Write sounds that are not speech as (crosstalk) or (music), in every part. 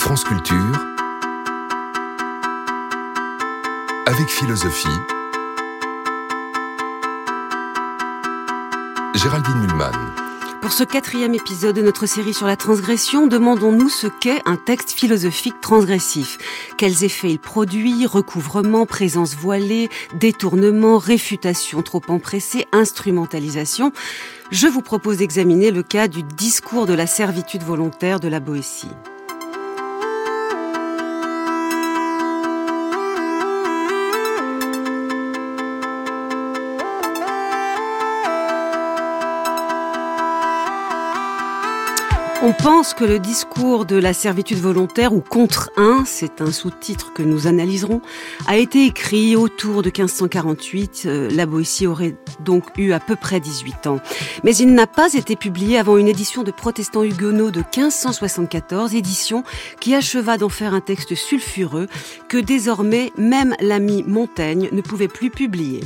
France Culture avec philosophie. Géraldine Mulman. Pour ce quatrième épisode de notre série sur la transgression, demandons-nous ce qu'est un texte philosophique transgressif. Quels effets il produit, recouvrement, présence voilée, détournement, réfutation trop empressée, instrumentalisation? Je vous propose d'examiner le cas du discours de la servitude volontaire de la Boétie. On pense que le discours de la servitude volontaire ou contre un, c'est un sous-titre que nous analyserons, a été écrit autour de 1548. Euh, la Boétie aurait donc eu à peu près 18 ans. Mais il n'a pas été publié avant une édition de protestants huguenots de 1574, édition qui acheva d'en faire un texte sulfureux que désormais même l'ami Montaigne ne pouvait plus publier.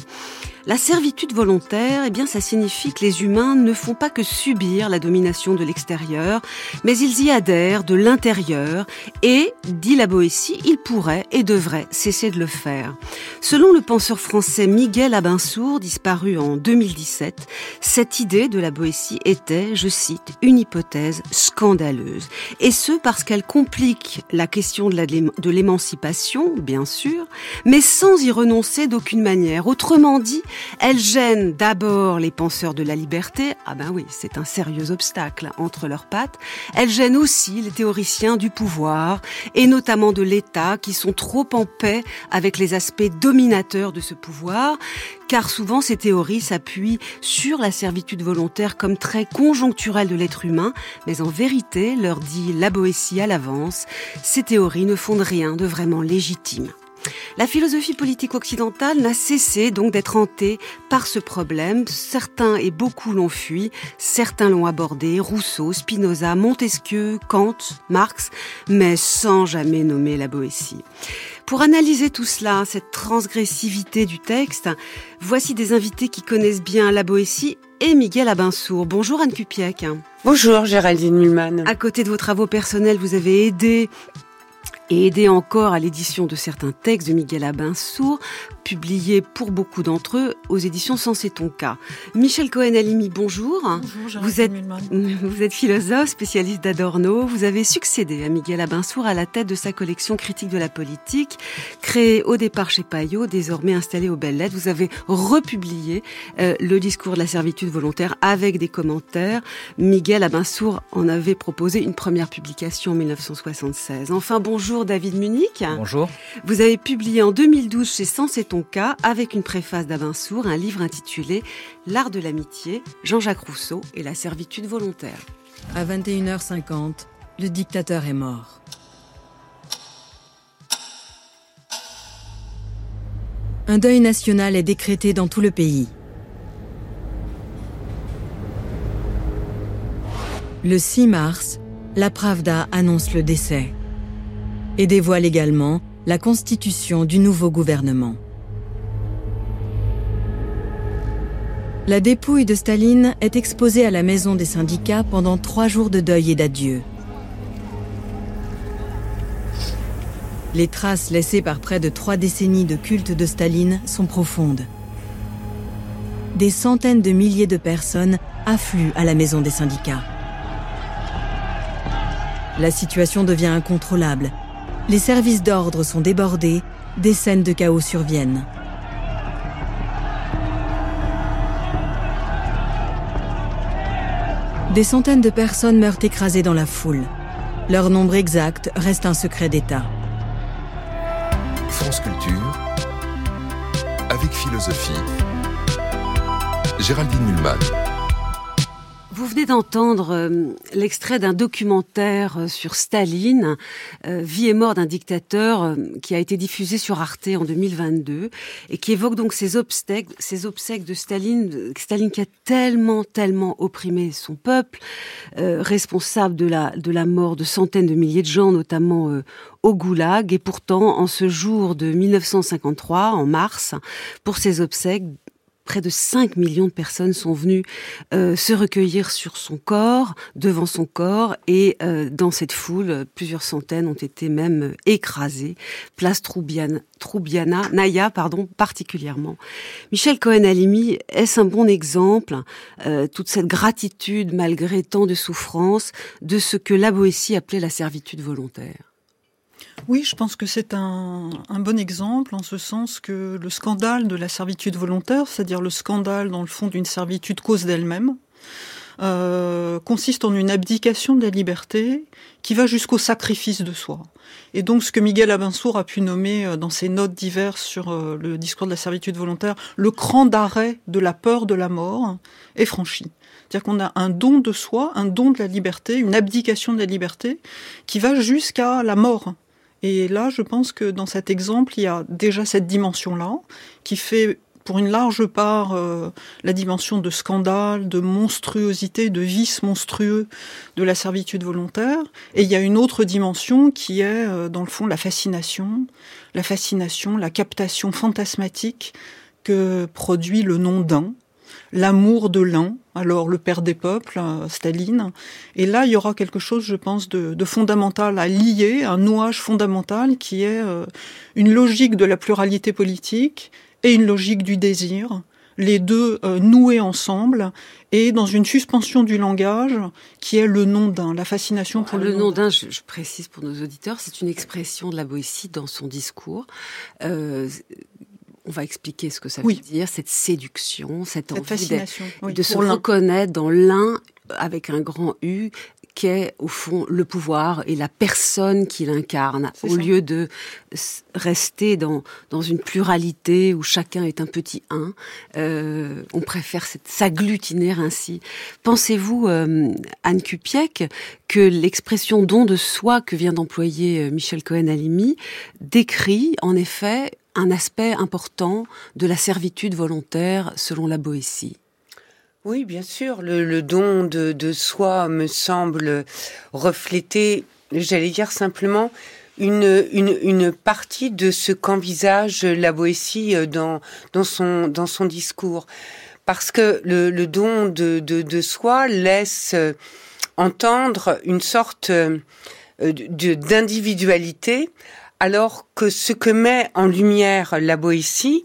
La servitude volontaire, eh bien, ça signifie que les humains ne font pas que subir la domination de l'extérieur, mais ils y adhèrent de l'intérieur et, dit la Boétie, ils pourraient et devraient cesser de le faire. Selon le penseur français Miguel Abinsour, disparu en 2017, cette idée de la Boétie était, je cite, une hypothèse scandaleuse. Et ce parce qu'elle complique la question de l'émancipation, bien sûr, mais sans y renoncer d'aucune manière. Autrement dit, elle gêne d'abord les penseurs de la liberté, ah ben oui, c'est un sérieux obstacle entre leurs pattes. Elle gêne aussi les théoriciens du pouvoir, et notamment de l'État, qui sont trop en paix avec les aspects dominateurs de ce pouvoir, car souvent ces théories s'appuient sur la servitude volontaire comme trait conjoncturel de l'être humain, mais en vérité, leur dit la Boétie à l'avance, ces théories ne fondent rien de vraiment légitime. La philosophie politique occidentale n'a cessé donc d'être hantée par ce problème. Certains et beaucoup l'ont fui, certains l'ont abordé, Rousseau, Spinoza, Montesquieu, Kant, Marx, mais sans jamais nommer la Boétie. Pour analyser tout cela, cette transgressivité du texte, voici des invités qui connaissent bien la Boétie et Miguel Abinsour. Bonjour Anne Cupiec. Bonjour Géraldine Mulman. À côté de vos travaux personnels, vous avez aidé et aider encore à l'édition de certains textes de Miguel Abinsour, publiés pour beaucoup d'entre eux aux éditions Sensé ton cas. Michel Cohen-Alimi, bonjour. Bonjour, vous êtes, (laughs) vous êtes philosophe, spécialiste d'Adorno. Vous avez succédé à Miguel Abinsour à la tête de sa collection critique de la politique, créée au départ chez Payot, désormais installée aux Belles Lettres. Vous avez republié euh, le discours de la servitude volontaire avec des commentaires. Miguel Abinsour en avait proposé une première publication en 1976. Enfin, bonjour Bonjour David Munich. Bonjour. Vous avez publié en 2012 chez Sens et ton cas, avec une préface d'Abinsour, un livre intitulé L'art de l'amitié, Jean-Jacques Rousseau et la servitude volontaire. À 21h50, le dictateur est mort. Un deuil national est décrété dans tout le pays. Le 6 mars, la Pravda annonce le décès et dévoile également la constitution du nouveau gouvernement. La dépouille de Staline est exposée à la maison des syndicats pendant trois jours de deuil et d'adieu. Les traces laissées par près de trois décennies de culte de Staline sont profondes. Des centaines de milliers de personnes affluent à la maison des syndicats. La situation devient incontrôlable les services d'ordre sont débordés, des scènes de chaos surviennent. Des centaines de personnes meurent écrasées dans la foule. Leur nombre exact reste un secret d'État. France Culture, avec philosophie. Géraldine Mulman. Venez d'entendre euh, l'extrait d'un documentaire euh, sur Staline, euh, Vie et mort d'un dictateur, qui a été diffusé sur Arte en 2022 et qui évoque donc ces obsèques, ces obsèques de Staline, Staline qui a tellement, tellement opprimé son peuple, responsable de la, de la mort de centaines de milliers de gens, notamment au Goulag. Et pourtant, en ce jour de 1953, en mars, pour ces obsèques, près de 5 millions de personnes sont venues euh, se recueillir sur son corps, devant son corps, et euh, dans cette foule, plusieurs centaines ont été même écrasées. Place Troubiana, Troubiana Naya, pardon, particulièrement. Michel Cohen-Alimi, est-ce un bon exemple, euh, toute cette gratitude malgré tant de souffrances, de ce que la Boétie appelait la servitude volontaire oui, je pense que c'est un, bon exemple en ce sens que le scandale de la servitude volontaire, c'est-à-dire le scandale dans le fond d'une servitude cause d'elle-même, euh, consiste en une abdication de la liberté qui va jusqu'au sacrifice de soi. Et donc ce que Miguel Abinsour a pu nommer euh, dans ses notes diverses sur euh, le discours de la servitude volontaire, le cran d'arrêt de la peur de la mort est franchi. C'est-à-dire qu'on a un don de soi, un don de la liberté, une abdication de la liberté qui va jusqu'à la mort. Et là, je pense que dans cet exemple, il y a déjà cette dimension-là, qui fait pour une large part euh, la dimension de scandale, de monstruosité, de vice monstrueux de la servitude volontaire. Et il y a une autre dimension qui est, euh, dans le fond, la fascination, la fascination, la captation fantasmatique que produit le nom d'un, l'amour de l'un, alors le père des peuples, euh, Staline. Et là, il y aura quelque chose, je pense, de, fondamental à lier, un nouage fondamental qui est euh, une logique de la pluralité politique et une logique du désir, les deux euh, noués ensemble et dans une suspension du langage qui est le nom d'un, la fascination pour le, nom d'un. Je, précise pour nos auditeurs, c'est une expression de la Boétie dans son discours on va expliquer ce que ça veut dire, cette séduction, cette, envie de, se reconnaître dans l'un avec un grand U qu'est au fond le pouvoir et la personne qui l'incarne, au lieu de rester dans, dans une pluralité où chacun est un petit un. Euh, on préfère s'agglutiner ainsi. Pensez-vous, euh, Anne Cupiec, que l'expression don de soi que vient d'employer euh, Michel Cohen-Alimi décrit en effet un aspect important de la servitude volontaire selon la Boétie. Oui, bien sûr, le, don de, soi me semble refléter, j'allais dire simplement, une, partie de ce qu'envisage la Boétie euh, dans, son, discours. Parce que le, don de, de, soi laisse euh, entendre une sorte euh, d'individualité alors que ce que met en lumière la Boétie,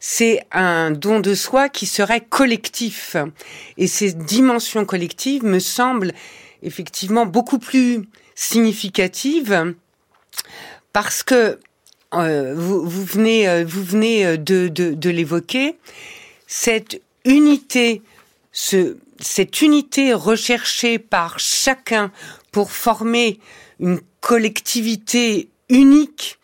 c'est un don de soi qui serait collectif. Et ces dimensions collectives me semblent effectivement beaucoup plus significatives parce que euh, vous, venez, euh, euh, de, l'évoquer, cette unité, ce, cette unité recherchée par chacun pour former une collectivité unique,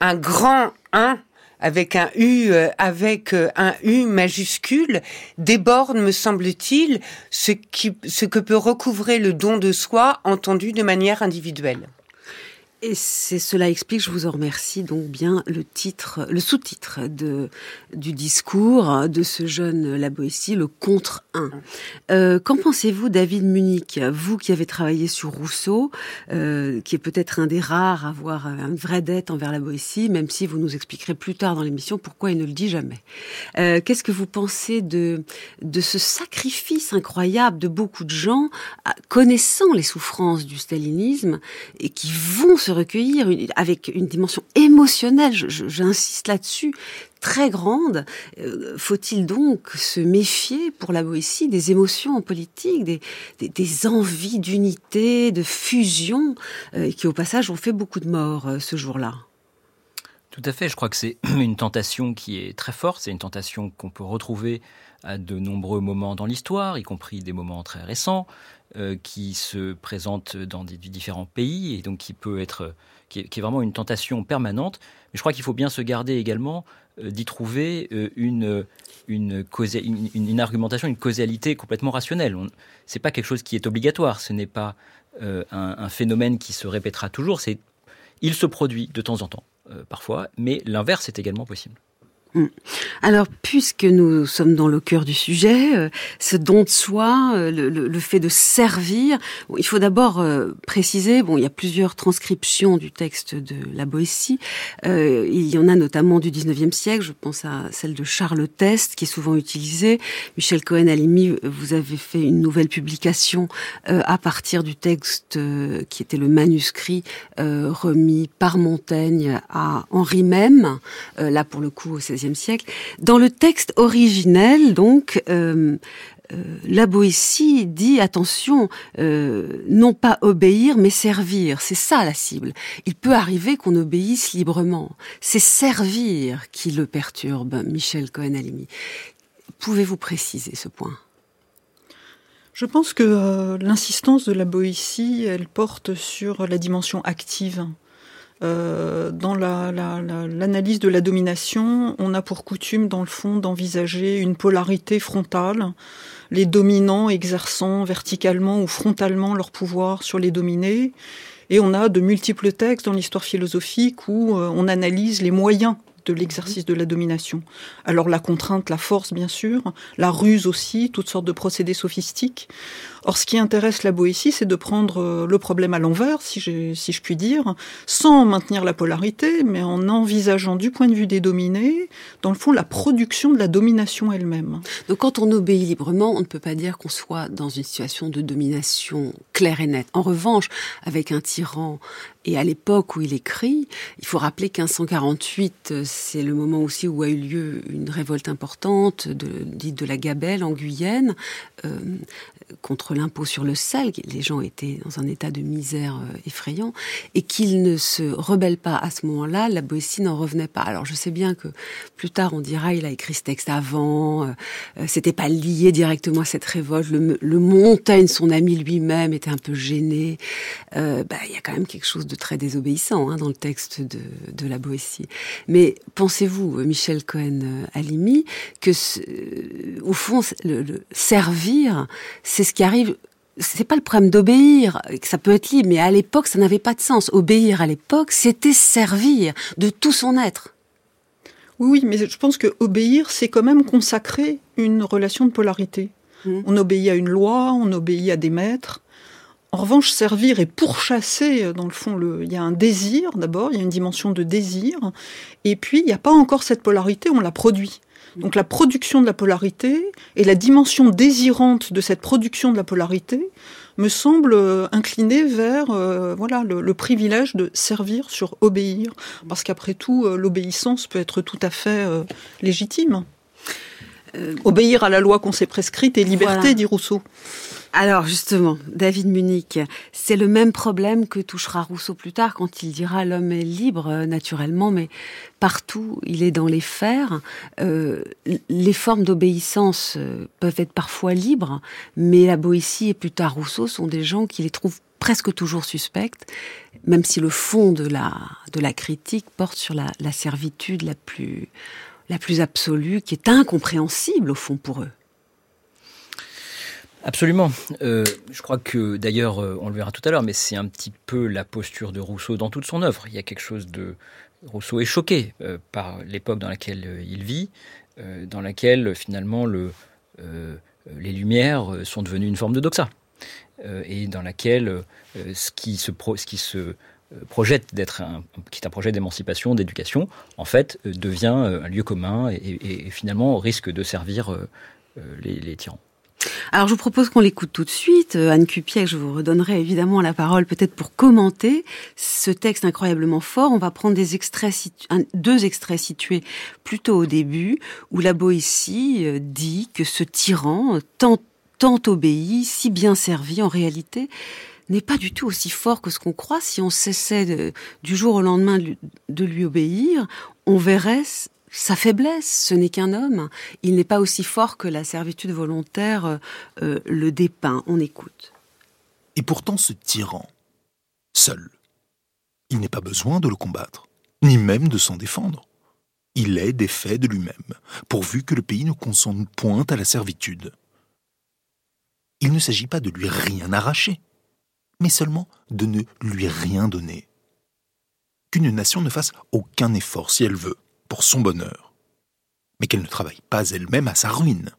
un grand 1 avec un U euh, avec euh, un U majuscule déborde, me semble-t-il, ce ce que peut recouvrer le don de soi entendu de manière individuelle. Et c'est cela explique, je vous en remercie, donc bien le titre, le sous-titre de du discours de ce jeune La Boétie, le contre 1. Euh, qu'en pensez-vous, David Munich, vous qui avez travaillé sur Rousseau, euh, qui est peut-être un des rares à avoir une vraie dette envers la Boétie, même si vous nous expliquerez plus tard dans l'émission pourquoi il ne le dit jamais. Euh, Qu'est-ce que vous pensez de de ce sacrifice incroyable de beaucoup de gens connaissant les souffrances du stalinisme et qui vont se recueillir avec une dimension émotionnelle, j'insiste là-dessus, très grande. Euh, faut-il donc se méfier pour la Boétie des émotions en politique, des, envies d'unité, de fusion, euh, qui au passage ont fait beaucoup de morts euh, ce jour-là? Tout à fait, je crois que c'est (clears throat) une tentation qui est très forte, c'est une tentation qu'on peut retrouver à de nombreux moments dans l'histoire, y compris des moments très récents. Euh, qui se présente dans des, différents pays et donc qui peut être, qui est, vraiment une tentation permanente. Mais je crois qu'il faut bien se garder également euh, d'y trouver euh, une, une, argumentation, une causalité complètement rationnelle. C'est pas quelque chose qui est obligatoire. Ce n'est pas un, un, phénomène qui se répétera toujours. C'est, il se produit de temps en temps, parfois, mais l'inverse est également possible. Mm. Alors, puisque nous sommes dans le cœur du sujet, euh, ce don de soi, euh, le, fait de servir, il faut d'abord euh, préciser, bon, il y a plusieurs transcriptions du texte de la Boétie. il y en a notamment du 19e siècle, je pense à celle de Charles Test, qui est souvent utilisée. Michel Cohen-Alimi, vous avez fait une nouvelle publication à partir du texte qui était le manuscrit remis par Montaigne à Henri Même, là pour le coup au 16 Dans le texte originel, donc, euh, euh, la Boétie dit attention, euh, non pas obéir, mais servir. C'est ça la cible. Il peut arriver qu'on obéisse librement. C'est servir qui le perturbe, Michel Cohen-Alimi. Pouvez-vous préciser ce point? Je pense que l'insistance de la Boétie, elle porte sur la dimension active euh, dans l'analyse de la domination, on a pour coutume, dans le fond, d'envisager une polarité frontale, les dominants exerçant verticalement ou frontalement leur pouvoir sur les dominés. Et on a de multiples textes dans l'histoire philosophique où euh, on analyse les moyens de l'exercice de la domination. Alors la contrainte, la force bien sûr, la ruse aussi, toutes sortes de procédés sophistiques. Or ce qui intéresse la Boétie, c'est de prendre euh, le problème à l'envers, si, si je puis dire, sans maintenir la polarité, mais en envisageant du point de vue des dominés, dans le fond, la production de la domination elle-même. Donc quand on obéit librement, on ne peut pas dire qu'on soit dans une situation de domination claire et nette. En revanche, avec un tyran et à l'époque où il écrit, il faut rappeler 1548, c'est le moment aussi où a eu lieu une révolte importante, dite de la Gabelle en Guyenne, euh, contre l'impôt sur le sel. Les gens étaient dans un état de misère euh, effrayant et qu'ils ne se rebellent pas à ce moment-là, la Boétie n'en revenait pas. Alors je sais bien que plus tard on dira il a écrit ce texte avant, euh, c'était pas lié directement à cette révolte. Le, Montaigne, son ami lui-même, était un peu gêné. bah, il y a quand même quelque chose de très désobéissant hein, dans le texte de, de la Boétie. Mais pensez-vous, Michel Cohen-Alimi, que euh, au fond, le, servir, c'est ce qui arrive c'est pas le problème d'obéir, ça peut être libre, mais à l'époque, ça n'avait pas de sens. Obéir à l'époque, c'était servir de tout son être. Oui, mais je pense que obéir, c'est quand même consacrer une relation de polarité. Mmh. On obéit à une loi, on obéit à des maîtres, en revanche, servir et pourchasser, euh, dans le fond, le... il y a un désir d'abord, il y a une dimension de désir, et puis il n'y a pas encore cette polarité, on la produit. Donc la production de la polarité et la dimension désirante de cette production de la polarité me semble euh, incliner vers euh, voilà le, privilège de servir sur obéir, parce qu'après tout, l'obéissance peut être tout à fait légitime. Obéir à la loi qu'on s'est prescrite est liberté, dit Rousseau. Alors justement, David Munich, c'est le même problème que touchera Rousseau plus tard quand il dira l'homme est libre euh, naturellement, mais partout il est dans les fers. Euh, les formes d'obéissance euh, peuvent être parfois libres, mais la Boétie et plus tard Rousseau sont des gens qui les trouvent presque toujours suspectes, même si le fond de la, de la critique porte sur la, la servitude la plus, la plus absolue, qui est incompréhensible au fond pour eux. Absolument. Euh, je crois que d'ailleurs, euh, on le verra tout à l'heure, mais c'est un petit peu la posture de Rousseau dans toute son œuvre. Il y a quelque chose de... Rousseau est choqué euh, par l'époque dans laquelle il vit, dans laquelle finalement le, les Lumières sont devenues une forme de doxa, et dans laquelle ce qui se, ce qui se projette d'être un, qui est un projet d'émancipation, d'éducation, en fait, devient un lieu commun et, finalement risque de servir les tyrans. Alors je vous propose qu'on l'écoute tout de suite. Euh, Anne Cupier, je vous redonnerai évidemment la parole peut-être pour commenter ce texte incroyablement fort. On va prendre des extraits, deux extraits situés plutôt au début, où la Boétie euh, dit que ce tyran, tant, tant obéi, si bien servi en réalité, n'est pas du tout aussi fort que ce qu'on croit. Si on cessait du jour au lendemain de lui obéir, on verrait sa faiblesse, ce n'est qu'un homme. Il n'est pas aussi fort que la servitude volontaire euh, euh, le dépeint. On écoute. Et pourtant ce tyran, seul, il n'est pas besoin de le combattre, ni même de s'en défendre. Il est défait de lui-même, pourvu que le pays ne consente point à la servitude. Il ne s'agit pas de lui rien arracher, mais seulement de ne lui rien donner. Qu'une nation ne fasse aucun effort si elle veut, pour son bonheur. mais qu'elle ne travaille pas elle-même à sa ruine.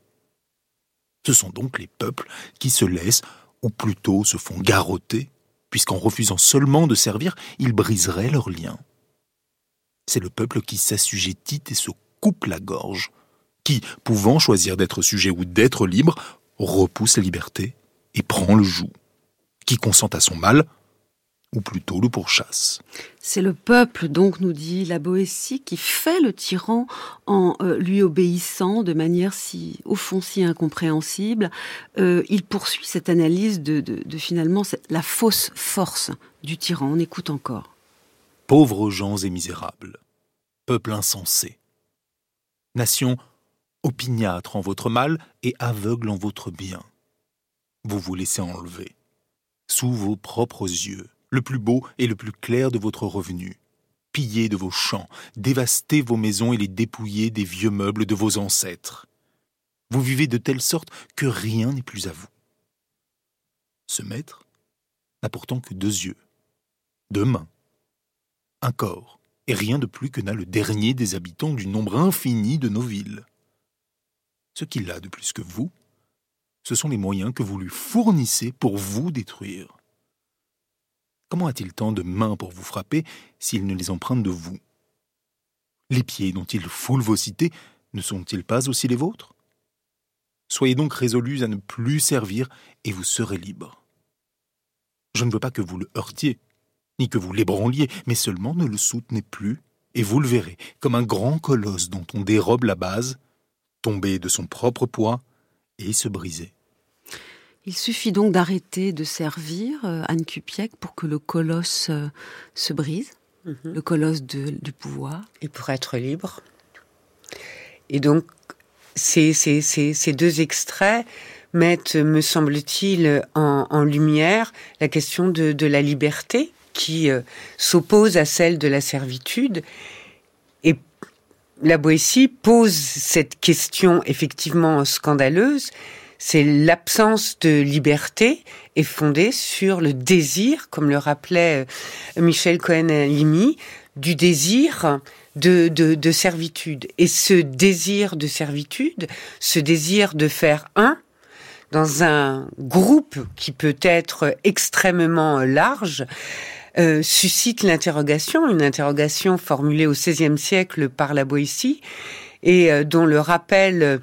Ce sont donc les peuples qui se laissent, ou plutôt se font garrotter, puisqu'en refusant seulement de servir, ils briseraient leurs liens. C'est le peuple qui s'assujettit et se coupe la gorge, qui, pouvant choisir d'être sujet ou d'être libre, repousse la liberté et prend le joug, qui consent à son mal, ou plutôt le pourchasse. C'est le peuple, donc, nous dit la Boétie, qui fait le tyran en euh, lui obéissant de manière si, au fond, si incompréhensible. Euh, il poursuit cette analyse de, de finalement la fausse force du tyran. On écoute encore. Pauvres gens et misérables, peuple insensé, nation opiniâtre en votre mal et aveugle en votre bien, vous vous laissez enlever, sous vos propres yeux, le plus beau et le plus clair de votre revenu, piller de vos champs, dévaster vos maisons et les dépouiller des vieux meubles de vos ancêtres. Vous vivez de telle sorte que rien n'est plus à vous. Ce maître n'a pourtant que deux yeux, deux mains, un corps, et rien de plus que n'a le dernier des habitants du nombre infini de nos villes. Ce qu'il a de plus que vous, ce sont les moyens que vous lui fournissez pour vous détruire. Comment a-t-il tant de mains pour vous frapper s'il ne les emprunte de vous? Les pieds dont il foule vos cités ne sont-ils pas aussi les vôtres? Soyez donc résolus à ne plus servir et vous serez libres. Je ne veux pas que vous le heurtiez, ni que vous l'ébranliez, mais seulement ne le soutenez plus, et vous le verrez, comme un grand colosse dont on dérobe la base, tomber de son propre poids et se briser. Il suffit donc d'arrêter de servir euh, Anne Cupiec pour que le colosse euh, se brise, mhm. le colosse du pouvoir. Et pour être libre. Et donc, ces, ces, deux extraits mettent, me semble-t-il, en, lumière la question de, la liberté qui euh, s'oppose à celle de la servitude. Et la Boétie pose cette question effectivement scandaleuse, c'est l'absence de liberté est fondée sur le désir, comme le rappelait euh, Michel Cohen-Limy, du désir de, de, servitude. Et ce désir de servitude, ce désir de faire un, dans un groupe qui peut être extrêmement large, euh, suscite l'interrogation, une interrogation formulée au XVIe siècle par la Boétie, et euh, dont le rappel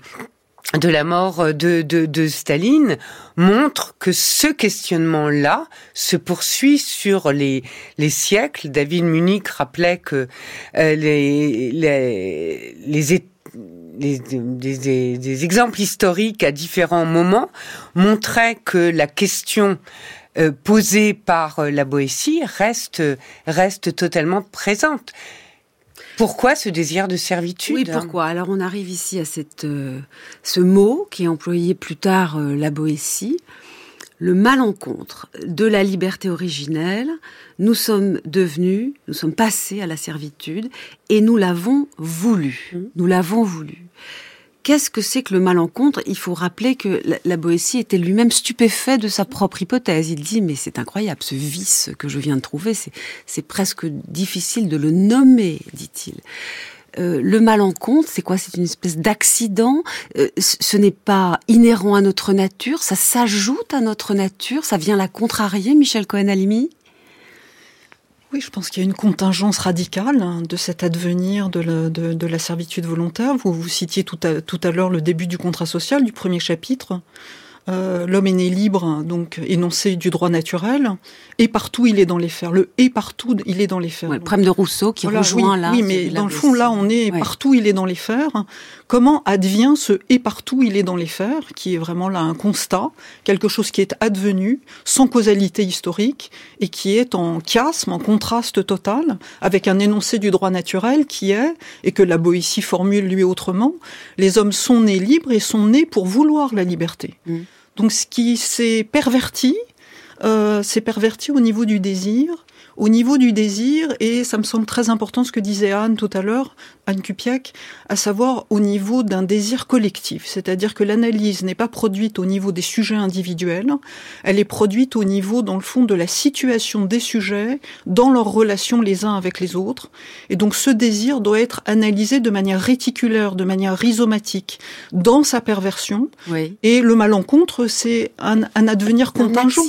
de la mort de, de, Staline montre que ce questionnement-là se poursuit sur les, les siècles. David Munich rappelait que euh, les, les, les, des, exemples historiques à différents moments montraient que la question euh, posée par euh, la Boétie reste, reste totalement présente. Pourquoi ce désir de servitude Oui, pourquoi? Alors on arrive ici à cette, euh, ce mot qui est employé plus tard, euh, la Boétie, le malencontre de la liberté originelle. Nous sommes devenus, nous sommes passés à la servitude et nous l'avons voulu. Mmh. Nous l'avons voulu. Qu'est-ce que c'est que le malencontre? Il faut rappeler que la, Boétie était lui-même stupéfait de sa propre hypothèse. Il dit mais c'est incroyable ce vice que je viens de trouver, c'est presque difficile de le nommer, dit-il. Euh, le malencontre, c'est quoi? C'est une espèce d'accident? Euh, ce n'est pas inhérent à notre nature? Ça s'ajoute à notre nature? Ça vient la contrarier, Michel Cohen-Alimi oui, je pense qu'il y a une contingence radicale hein, de cet advenir de la, de, la servitude volontaire. Vous, vous citiez tout à l'heure le début du contrat social, du premier chapitre. Euh, l'homme est né libre, donc énoncé du droit naturel, et partout il est dans les fers. Le et partout il est dans les fers. le problème de Rousseau qui rejoint oui, là. Oui, mais dans le fond là on est partout il est dans les fers. Comment advient ce et partout il est dans les fers, qui est vraiment là un constat, quelque chose qui est advenu sans causalité historique et qui est en chiasme, en contraste total avec un énoncé du droit naturel qui est et que la Boétie formule lui autrement. Les hommes sont nés libres et sont nés pour vouloir la liberté. Mm. Donc ce qui s'est perverti, euh, c'est perverti au niveau du désir, au niveau du désir, et ça me semble très important ce que disait Anne tout à l'heure, Anne à savoir au niveau d'un désir collectif. C'est-à-dire que l'analyse n'est pas produite au niveau des sujets individuels, elle est produite au niveau, dans le fond, de la situation des sujets dans leurs relations les uns avec les autres. Et donc ce désir doit être analysé de manière réticulaire, de manière rhizomatique, dans sa perversion. Oui. Et le malencontre, c'est un, un advenir contingent.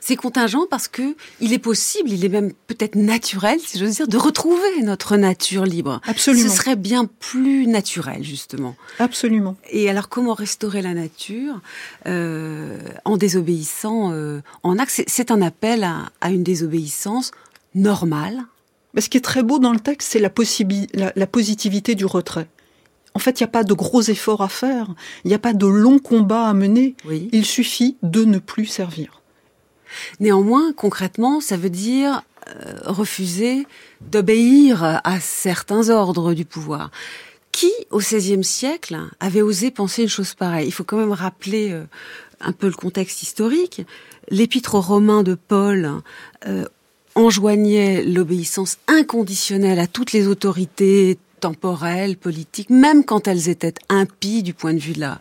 C'est contingent parce que il est possible, il est même peut-être naturel, si j'ose dire, de retrouver notre nature libre. Absolument. Ce serait bien plus naturel, justement. Absolument. Et alors, comment restaurer la nature euh, en désobéissant euh, en acte C'est un appel à, à, une désobéissance normale. Mais ce qui est très beau dans le texte, c'est la, la, la positivité du retrait. En fait, il n'y a pas de gros efforts à faire, il n'y a pas de longs combats à mener. Oui. Il suffit de ne plus servir. Néanmoins, concrètement, ça veut dire euh, refuser d'obéir à certains ordres du pouvoir. Qui, au XVIe siècle, avait osé penser une chose pareille? Il faut quand même rappeler euh, un peu le contexte historique. L'épître aux Romains de Paul euh, enjoignait l'obéissance inconditionnelle à toutes les autorités temporelles, politiques, même quand elles étaient impies du point de vue de la,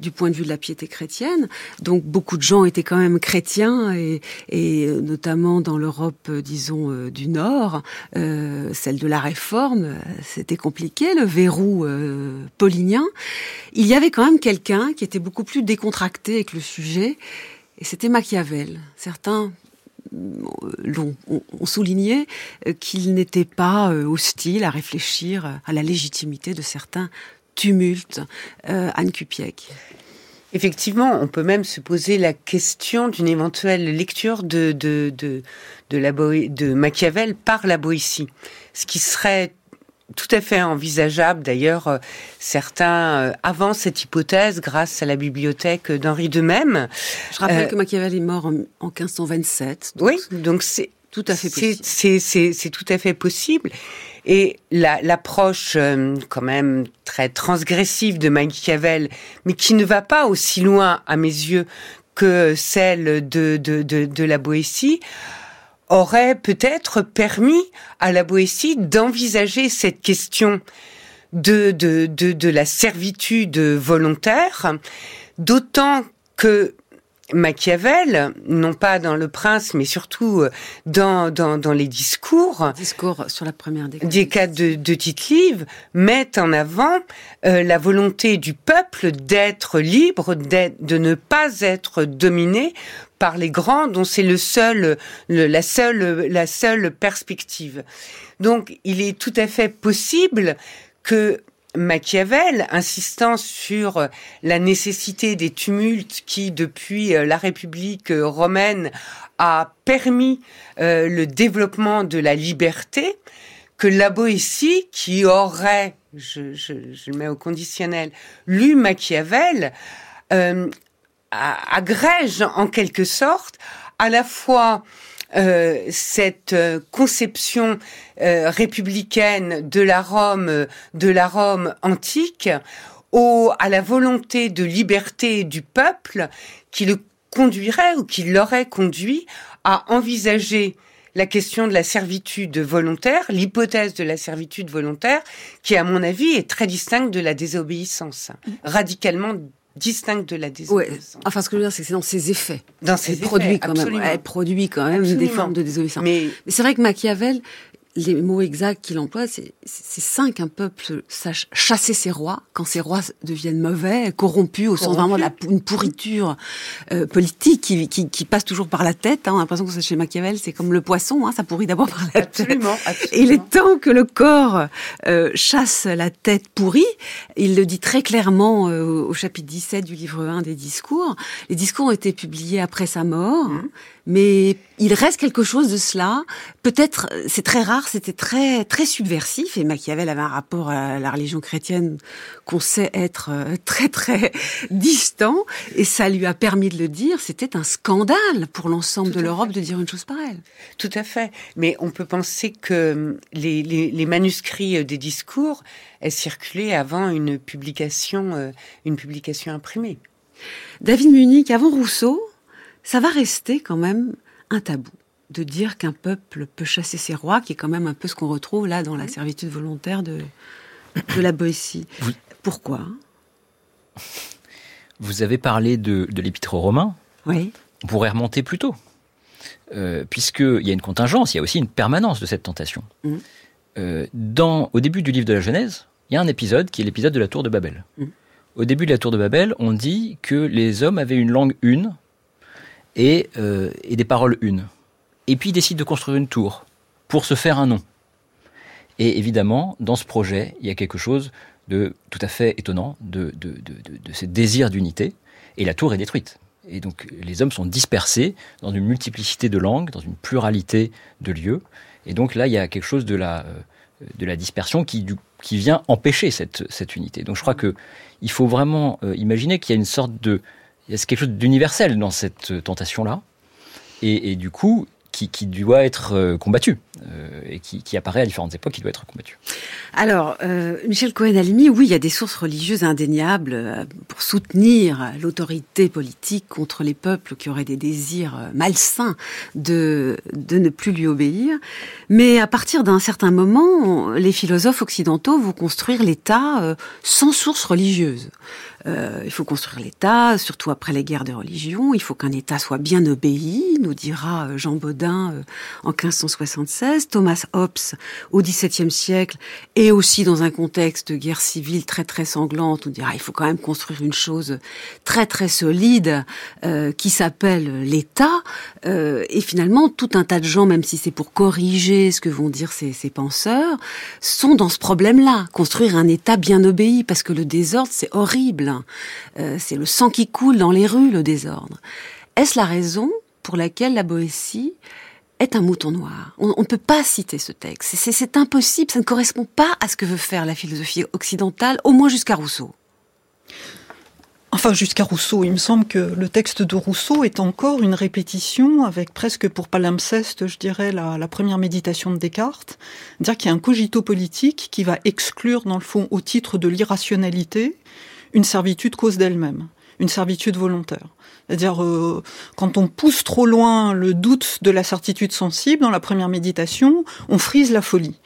du point de vue de la piété chrétienne. Donc beaucoup de gens étaient quand même chrétiens et, et notamment dans l'Europe, disons, euh, du Nord, euh, celle de la Réforme, c'était compliqué, le verrou euh. Il y avait quand même quelqu'un qui était beaucoup plus décontracté avec le sujet, et c'était Machiavel. Certains l'ont on souligné qu'il n'était pas hostile à réfléchir à la légitimité de certains tumultes. Euh, Anne Cupiec. Effectivement, on peut même se poser la question d'une éventuelle lecture de, de, de, de Machiavel par la Boétie, ce qui serait tout à fait envisageable. D'ailleurs, euh, certains euh, avancent cette hypothèse grâce à la bibliothèque d'Henri de Même. Je rappelle euh, que Machiavel est mort en, en 1527. Donc oui, donc c'est tout à fait possible. C'est tout à fait possible. Et l'approche euh, quand même très transgressive de Machiavel, mais qui ne va pas aussi loin à mes yeux que celle de, de, de, de la Boétie, aurait peut-être permis à la Boétie d'envisager cette question de, de, de, de la servitude volontaire, d'autant que Machiavel, non pas dans Le Prince, mais surtout euh, dans, dans, dans les discours, discours sur la première des cas de, de Tite-Live, met en avant euh, la volonté du peuple d'être libre, de ne pas être dominé par les grands, dont c'est le seul, le, la seule, la seule perspective. Donc, il est tout à fait possible que Machiavel, insistant sur euh, la nécessité des tumultes qui, depuis euh, la République euh, romaine, a permis le développement de la liberté, que la Boétie, qui aurait, je, le mets au conditionnel, lu Machiavel, agrège en quelque sorte à la fois euh, cette euh, conception euh, républicaine de la Rome, de la Rome antique, au, à la volonté de liberté du peuple qui le conduirait ou qui l'aurait conduit à envisager la question de la servitude volontaire, l'hypothèse de la servitude volontaire, qui à mon avis est très distincte de la désobéissance, radicalement distincte de la désobéissance. Ouais. Enfin, ce que je veux dire, c'est que c'est dans ses effets. Dans ses elle effets, produit quand absolument. même. Elle produit quand même Absolument. des formes de désobéissance. Mais, Mais c'est vrai que Machiavel, les mots exacts qu'il emploie, c'est c'est cinq qu'un peuple sache chasser ses rois quand ses rois deviennent mauvais, corrompus, au sens vraiment de la, une pourriture euh, politique qui, qui, qui passe toujours par la tête. Hein. On a l'impression que c'est chez Machiavel, c'est comme le poisson, hein, ça pourrit d'abord par la tête. absolument, Et il est temps que le corps euh, chasse la tête pourrie. Il le dit très clairement euh, au chapitre 17 du livre 1 des discours. Les discours ont été publiés après sa mort, Mhm. Mais il reste quelque chose de cela. Peut-être, c'est très rare, c'était très très subversif. Et Machiavel avait un rapport à la religion chrétienne qu'on sait être euh, (laughs) très très distant. Et ça lui a permis de le dire. C'était un scandale pour l'ensemble de l'Europe de dire une chose pareille. Tout à fait. Mais on peut penser que hum, les, les, les manuscrits euh, des discours aient circulé avant une publication, euh, une publication imprimée. David Munich, avant Rousseau, ça va rester quand même un tabou de dire qu'un peuple peut chasser ses rois, qui est quand même un peu ce qu'on retrouve là dans la servitude volontaire de, de la Boétie. Pourquoi? Vous avez parlé de, de l'épître aux Romains. Oui. On pourrait remonter plus tôt. Euh, puisqu'il y a une contingence, il y a aussi une permanence de cette tentation. Mm. Euh, dans, au début du livre de la Genèse, il y a un épisode qui est l'épisode de la tour de Babel. Mm. Au début de la tour de Babel, on dit que les hommes avaient une langue une et, euh, et des paroles une. Et puis ils décident de construire une tour pour se faire un nom. Et évidemment, dans ce projet, il y a quelque chose de tout à fait étonnant de, de, de, de, ce désir d'unité. Et la tour est détruite. Et donc les hommes sont dispersés dans une multiplicité de langues, dans une pluralité de lieux. Et donc là, il y a quelque chose de la, euh, de la dispersion qui, du, qui vient empêcher cette, cette unité. Donc je crois que il faut vraiment euh, imaginer qu'il y a une sorte de... Il y a quelque chose d'universel dans cette tentation-là. Et, et, du coup, qui, doit être euh, combattu euh, et qui, apparaît à différentes époques, qui doit être combattu. Alors, euh, Michel Cohen-Alimi, oui, il y a des sources religieuses indéniables pour soutenir l'autorité politique contre les peuples qui auraient des désirs malsains de, de ne plus lui obéir. Mais à partir d'un certain moment, les philosophes occidentaux vont construire l'État sans source religieuse. Il faut construire l'État, surtout après les guerres de religion. Il faut qu'un État soit bien obéi, nous dira Jean Baudin euh, en 1576. Thomas Hobbes au XVIIe siècle, et aussi dans un contexte de guerre civile très très sanglante, nous dira il faut quand même construire une chose très très solide euh, qui s'appelle l'État. Euh, et finalement, tout un tas de gens, même si c'est pour corriger ce que vont dire ces, ces penseurs, sont dans ce problème-là. Construire un État bien obéi, parce que le désordre, c'est horrible. Euh, c'est le sang qui coule dans les rues, le désordre. Est-ce la raison pour laquelle la Boétie est un mouton noir On ne peut pas citer ce texte. C'est impossible, ça ne correspond pas à ce que veut faire la philosophie occidentale, au moins jusqu'à Rousseau. Enfin, jusqu'à Rousseau, il me semble que le texte de Rousseau est encore une répétition avec presque pour palimpseste, je dirais, la, la première méditation de Descartes. Dire qu'il y a un cogito politique qui va exclure, dans le fond, au titre de l'irrationalité, une servitude cause d'elle-même, une servitude volontaire. C'est-à-dire, euh, quand on pousse trop loin le doute de la certitude sensible dans la première méditation, on frise la folie.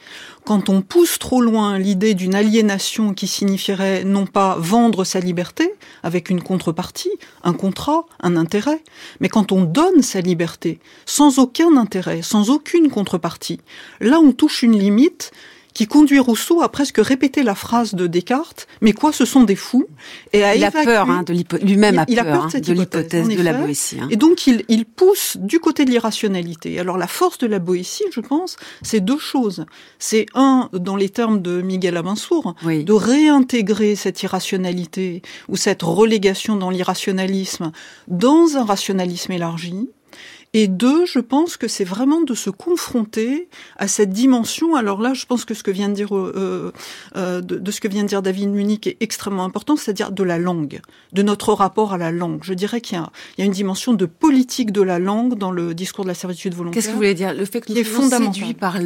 Quand on pousse trop loin l'idée d'une aliénation qui signifierait non pas vendre sa liberté avec une contrepartie, un contrat, un intérêt, mais quand on donne sa liberté sans aucun intérêt, sans aucune contrepartie, là on touche une limite qui conduit Rousseau à presque répéter la phrase de Descartes, mais quoi, ce sont des fous, et à il évacuer, a peur hein, de lui-même a, il peur, a peur hein, cette de l'hypothèse de la Boétie. Hein. Et donc il, il pousse du côté de l'irrationalité. Alors la force de la Boétie, je pense, c'est deux choses. C'est un, dans les termes de Miguel Amansour, oui. de réintégrer cette irrationalité ou cette relégation dans l'irrationalisme dans un rationalisme élargi. Et deux, je pense que c'est vraiment de se confronter à cette dimension. Alors là, je pense que ce que vient de dire euh, euh, de, de, ce que vient de dire David Munich est extrêmement important, c'est-à-dire de la langue, de notre rapport à la langue. Je dirais qu'il y, y, a une dimension de politique de la langue dans le discours de la servitude volontaire. Qu'est-ce que vous voulez dire? Le fait que nous est fondamental. séduit par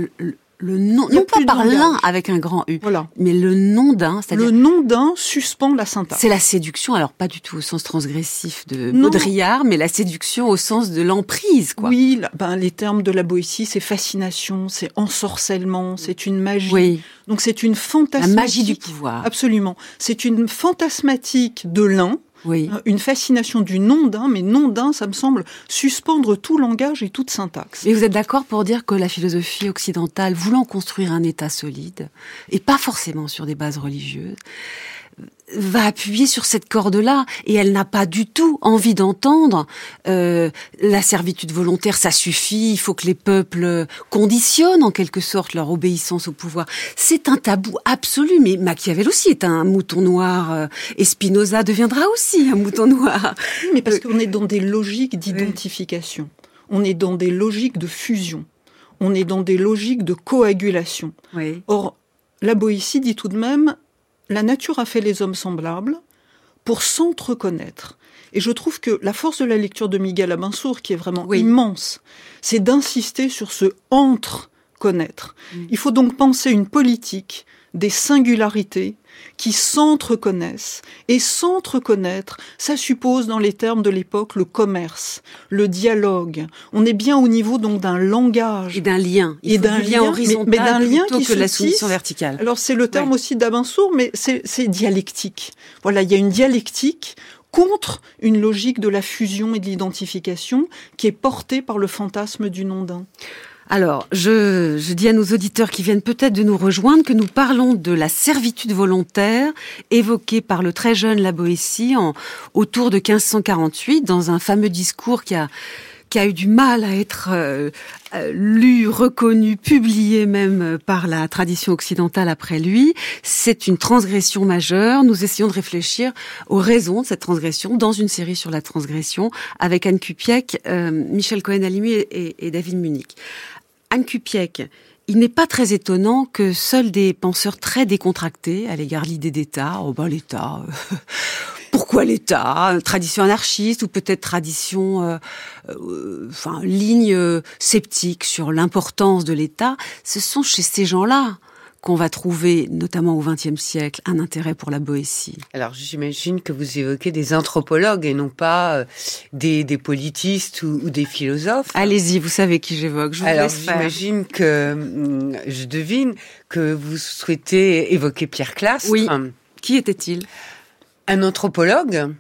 le, nom, non pas par l'un avec un grand U, voilà. mais le nom d'un. Le nom d'un suspend la syntaxe. C'est la séduction, alors pas du tout au sens transgressif de non. Baudrillard, mais la séduction au sens de l'emprise, quoi. Oui, ben, les termes de la Boétie, c'est fascination, c'est ensorcellement, c'est une magie. Oui. Donc c'est une fantasmatique. La magie du pouvoir. Absolument. C'est une fantasmatique de l'un, oui. une fascination du nom d'un, mais nom d'un, ça me semble suspendre tout langage et toute syntaxe. Et vous êtes d'accord pour dire que la philosophie occidentale, voulant construire un État solide, et pas forcément sur des bases religieuses, va appuyer sur cette corde-là et elle n'a pas du tout envie d'entendre euh, la servitude volontaire, ça suffit, il faut que les peuples conditionnent en quelque sorte leur obéissance au pouvoir. C'est un tabou absolu, mais Machiavel aussi est un mouton noir euh, et Spinoza deviendra aussi un mouton noir. Mais parce qu'on est dans des logiques d'identification, on est dans des logiques de fusion, on est dans des logiques de coagulation. Oui. Or, la Boétie dit tout de même la nature a fait les hommes semblables pour s'entreconnaître. Et je trouve que la force de la lecture de Miguel Amansour, qui est vraiment oui. immense, c'est d'insister sur ce entre-connaître. Mmh. Il faut donc penser une politique des singularités, qui s'entreconnaissent. Et s'entreconnaître, ça suppose, dans les termes de l'époque, le commerce, le dialogue. On est bien au niveau donc d'un langage. Et d'un lien. et d'un lien horizontal mais, d'un lien qui que la soumission verticale. Alors c'est le terme aussi d'Abinsour, mais c'est dialectique. Voilà, il y a une dialectique contre une logique de la fusion et de l'identification qui est portée par le fantasme du nom d'un. Alors, je, dis à nos auditeurs qui viennent peut-être de nous rejoindre que nous parlons de la servitude volontaire évoquée par le très jeune La Boétie en, autour de 1548 dans un fameux discours qui a eu du mal à être euh, euh, lu, reconnu, publié même par la tradition occidentale après lui. C'est une transgression majeure. Nous essayons de réfléchir aux raisons de cette transgression dans une série sur la transgression avec Anne Kupiec, euh, Michel Cohen-Alimi et, et David Munich. Anne il n'est pas très étonnant que seuls des penseurs très décontractés à l'égard de l'idée d'État, oh ben l'État, euh, (laughs) pourquoi l'État Tradition anarchiste ou peut-être tradition, euh, euh, enfin ligne sceptique sur l'importance de l'État, ce sont chez ces gens-là qu'on va trouver, notamment au XXe siècle, un intérêt pour la Boétie Alors, j'imagine que vous évoquez des anthropologues et non pas euh, des, des politistes ou, des philosophes. Allez-y, vous savez qui j'évoque. Je Alors, j'imagine que hum, je devine que vous souhaitez évoquer Pierre Clastre. Oui. Qui était-il? Un anthropologue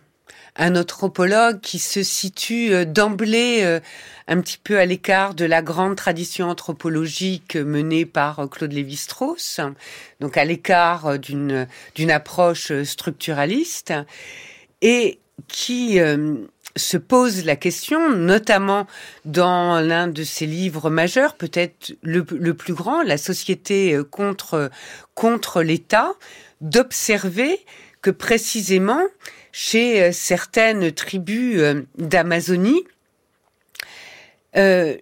un anthropologue qui se situe euh, d'emblée euh, un petit peu à l'écart de la grande tradition anthropologique menée par euh, Claude Lévi-Strauss, donc à l'écart d'une d'une approche structuraliste, et qui se pose la question, notamment dans l'un de ses livres majeurs, peut-être le, le, plus grand, La société contre contre l'État, d'observer que précisément chez euh, certaines tribus euh, d'Amazonie, euh,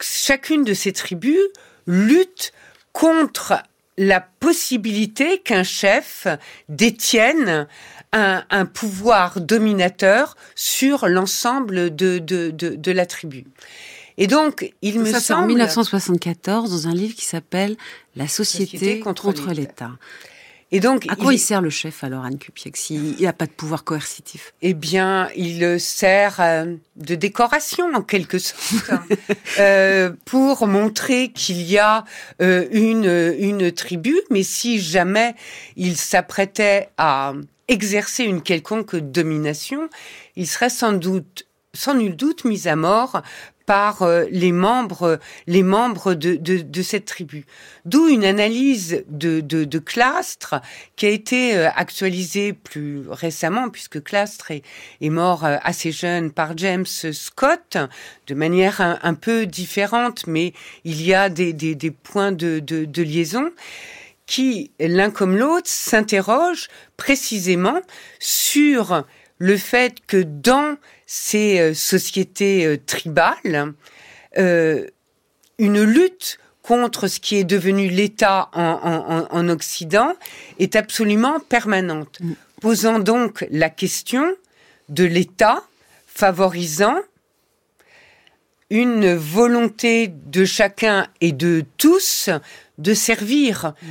chacune de ces tribus lutte contre la possibilité qu'un chef détienne un, pouvoir dominateur sur l'ensemble de, de, la tribu. Et donc, il me semble... en 1974 dans un livre qui s'appelle La société, contre l'État. Et donc, à quoi il, sert le chef alors, Anne Cupiec, s'il n'a pas de pouvoir coercitif? Eh bien, il sert euh, de décoration en quelque sorte (laughs) euh, pour montrer qu'il y a euh, une une tribu. Mais si jamais il s'apprêtait à exercer une quelconque domination, il serait sans doute sans nul doute mis à mort par euh, les membres, les membres de, de, cette tribu. D'où une analyse de, de, de, Clastre qui a été euh, actualisée plus récemment, puisque Clastre est, est mort euh, assez jeune par James Scott, de manière un, peu différente, mais il y a des, des, des points de, de, de liaison qui, l'un comme l'autre, s'interrogent précisément sur le fait que dans ces euh, sociétés euh, tribales, euh, une lutte contre ce qui est devenu l'État en, Occident est absolument permanente, mm. posant donc la question de l'État favorisant une volonté de chacun et de tous de servir, mm.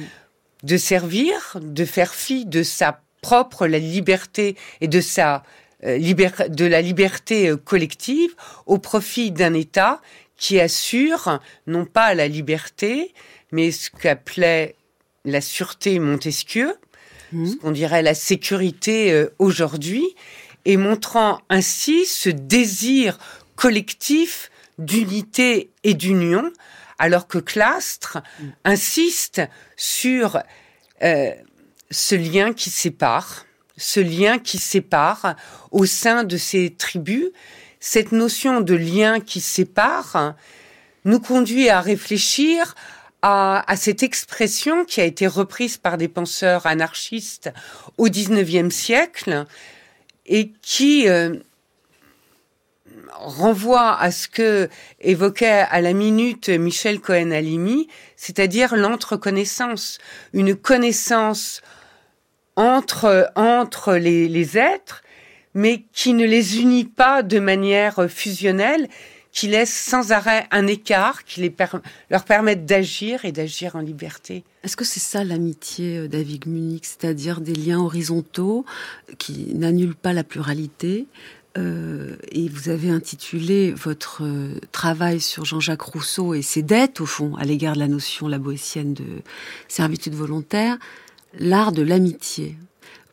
de servir, de faire fi de sa propre la liberté et de sa euh, de la liberté euh, collective au profit d'un État qui assure non pas la liberté, mais ce qu'appelait la sûreté Montesquieu, mmh. ce qu'on dirait la sécurité euh, aujourd'hui, et montrant ainsi ce désir collectif d'unité et d'union, alors que Clastre mmh. insiste sur ce lien qui sépare, ce lien qui sépare au sein de ces tribus, cette notion de lien qui sépare nous conduit à réfléchir à, cette expression qui a été reprise par des penseurs anarchistes au XIXe siècle et qui euh, renvoie à ce que évoquait à la minute Michel Cohen-Alimi, c'est-à-dire l'entreconnaissance, une connaissance entre, entre les, êtres, mais qui ne les unit pas de manière fusionnelle, qui laissent sans arrêt un écart, qui les leur permettent d'agir et d'agir en liberté. Est-ce que c'est ça l'amitié, euh, David Munich, c'est-à-dire des liens horizontaux qui n'annulent pas la pluralité euh, et vous avez intitulé votre euh, travail sur Jean-Jacques Rousseau et ses dettes, au fond, à l'égard de la notion la boétienne de servitude volontaire, l'art de l'amitié.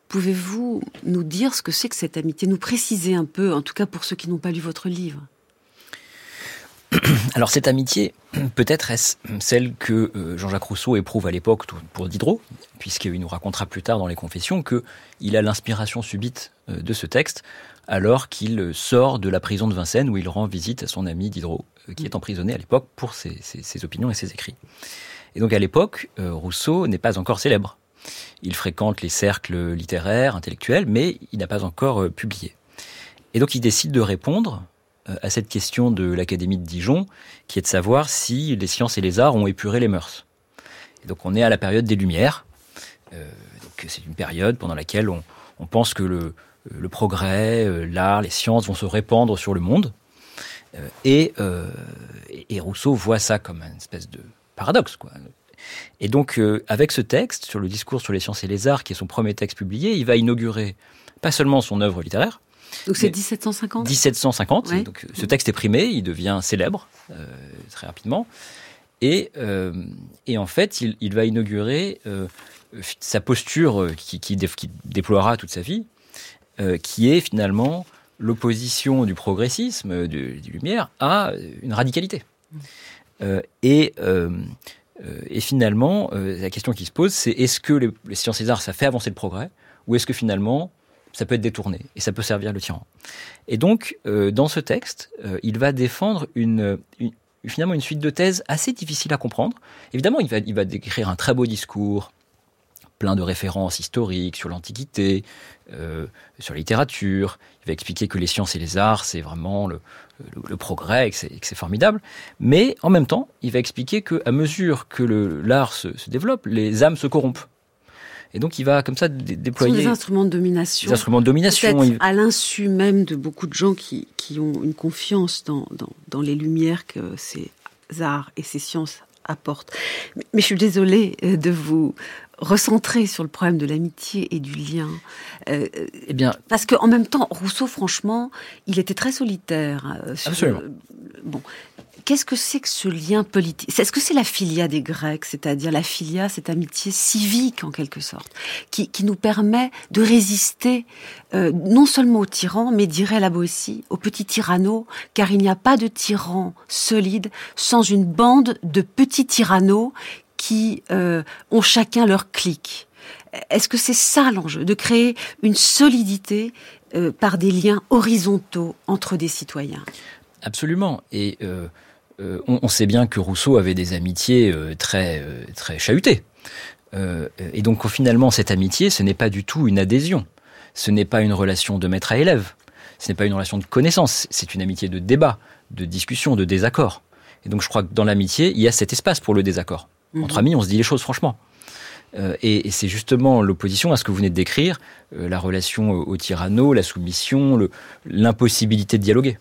Pouvez-vous nous dire ce que c'est que cette amitié, nous préciser un peu, en tout cas pour ceux qui n'ont pas lu votre livre? (coughs) Alors cette amitié, (coughs) peut-être est-ce celle que euh, Jean-Jacques Rousseau éprouve à l'époque pour Diderot, puisqu'il nous racontera plus tard dans les Confessions qu'il a l'inspiration subite euh, de ce texte alors qu'il sort de la prison de Vincennes où il rend visite à son ami Diderot, euh, qui est emprisonné à l'époque pour ses, opinions et ses écrits. Et donc à l'époque, Rousseau n'est pas encore célèbre. Il fréquente les cercles littéraires, intellectuels, mais il n'a pas encore publié. Et donc il décide de répondre euh, à cette question de l'Académie de Dijon, qui est de savoir si les sciences et les arts ont épuré les mœurs. Et donc on est à la période des Lumières. Euh, c'est une période pendant laquelle on, pense que le, le progrès, euh, l'art, les sciences vont se répandre sur le monde. et, et, Rousseau voit ça comme une espèce de paradoxe. Quoi. Et donc, avec ce texte sur le discours sur les sciences et les arts, qui est son premier texte publié, il va inaugurer pas seulement son œuvre littéraire, donc c'est 1750 1750. Donc ce texte est primé, il devient célèbre euh, très rapidement. Et, euh, et en fait, il, il va inaugurer euh, sa posture qui, qui, déploiera toute sa vie, qui est finalement l'opposition du progressisme, du, du, Lumière, à une radicalité. et, et finalement, la question qui se pose, c'est est-ce que les, les sciences et arts, ça fait avancer le progrès, ou est-ce que finalement, ça peut être détourné et ça peut servir le tyran? Et donc, euh, dans ce texte, euh, il va défendre une, finalement une suite de thèses assez difficiles à comprendre. Évidemment, il va, il va décrire un très beau discours, plein de références historiques sur l'Antiquité, euh, sur la littérature. Il va expliquer que les sciences et les arts, c'est vraiment le, le, progrès et que c'est formidable. Mais en même temps, il va expliquer qu'à mesure que l'art se, se développe, les âmes se corrompent. Et donc il va comme ça déployer des instruments de domination. Des instruments de domination. À l'insu même de beaucoup de gens qui, qui ont une confiance dans, dans, dans, les lumières que ces arts et ces sciences apportent. Mais, je suis désolée euh, de vous recentrer sur le problème de l'amitié et du lien. Euh, eh bien, parce qu'en même temps, Rousseau, franchement, il était très solitaire. Euh, Absolument. bon, qu'est-ce que c'est que ce lien politique? Est-ce que c'est la filia des Grecs, c'est-à-dire la filia, cette amitié civique en quelque sorte, qui, nous permet de résister euh, non seulement aux tyrans, mais dirait la Boétie, aux petits tyrannos, car il n'y a pas de tyran solide sans une bande de petits tyrannos qui euh, ont chacun leur clic. Est-ce que c'est ça l'enjeu, de créer une solidité euh, par des liens horizontaux entre des citoyens? Absolument. Et euh, on, sait bien que Rousseau avait des amitiés très, très chahutées. et donc finalement, cette amitié, ce n'est pas du tout une adhésion. Ce n'est pas une relation de maître à élève. Ce n'est pas une relation de connaissance. C'est une amitié de débat, de discussion, de désaccord. Et donc je crois que dans l'amitié, il y a cet espace pour le désaccord. Mhm. Entre amis, on se dit les choses franchement. et, c'est justement l'opposition à ce que vous venez de décrire, la relation au, au tyranno, la soumission, l'impossibilité de dialoguer.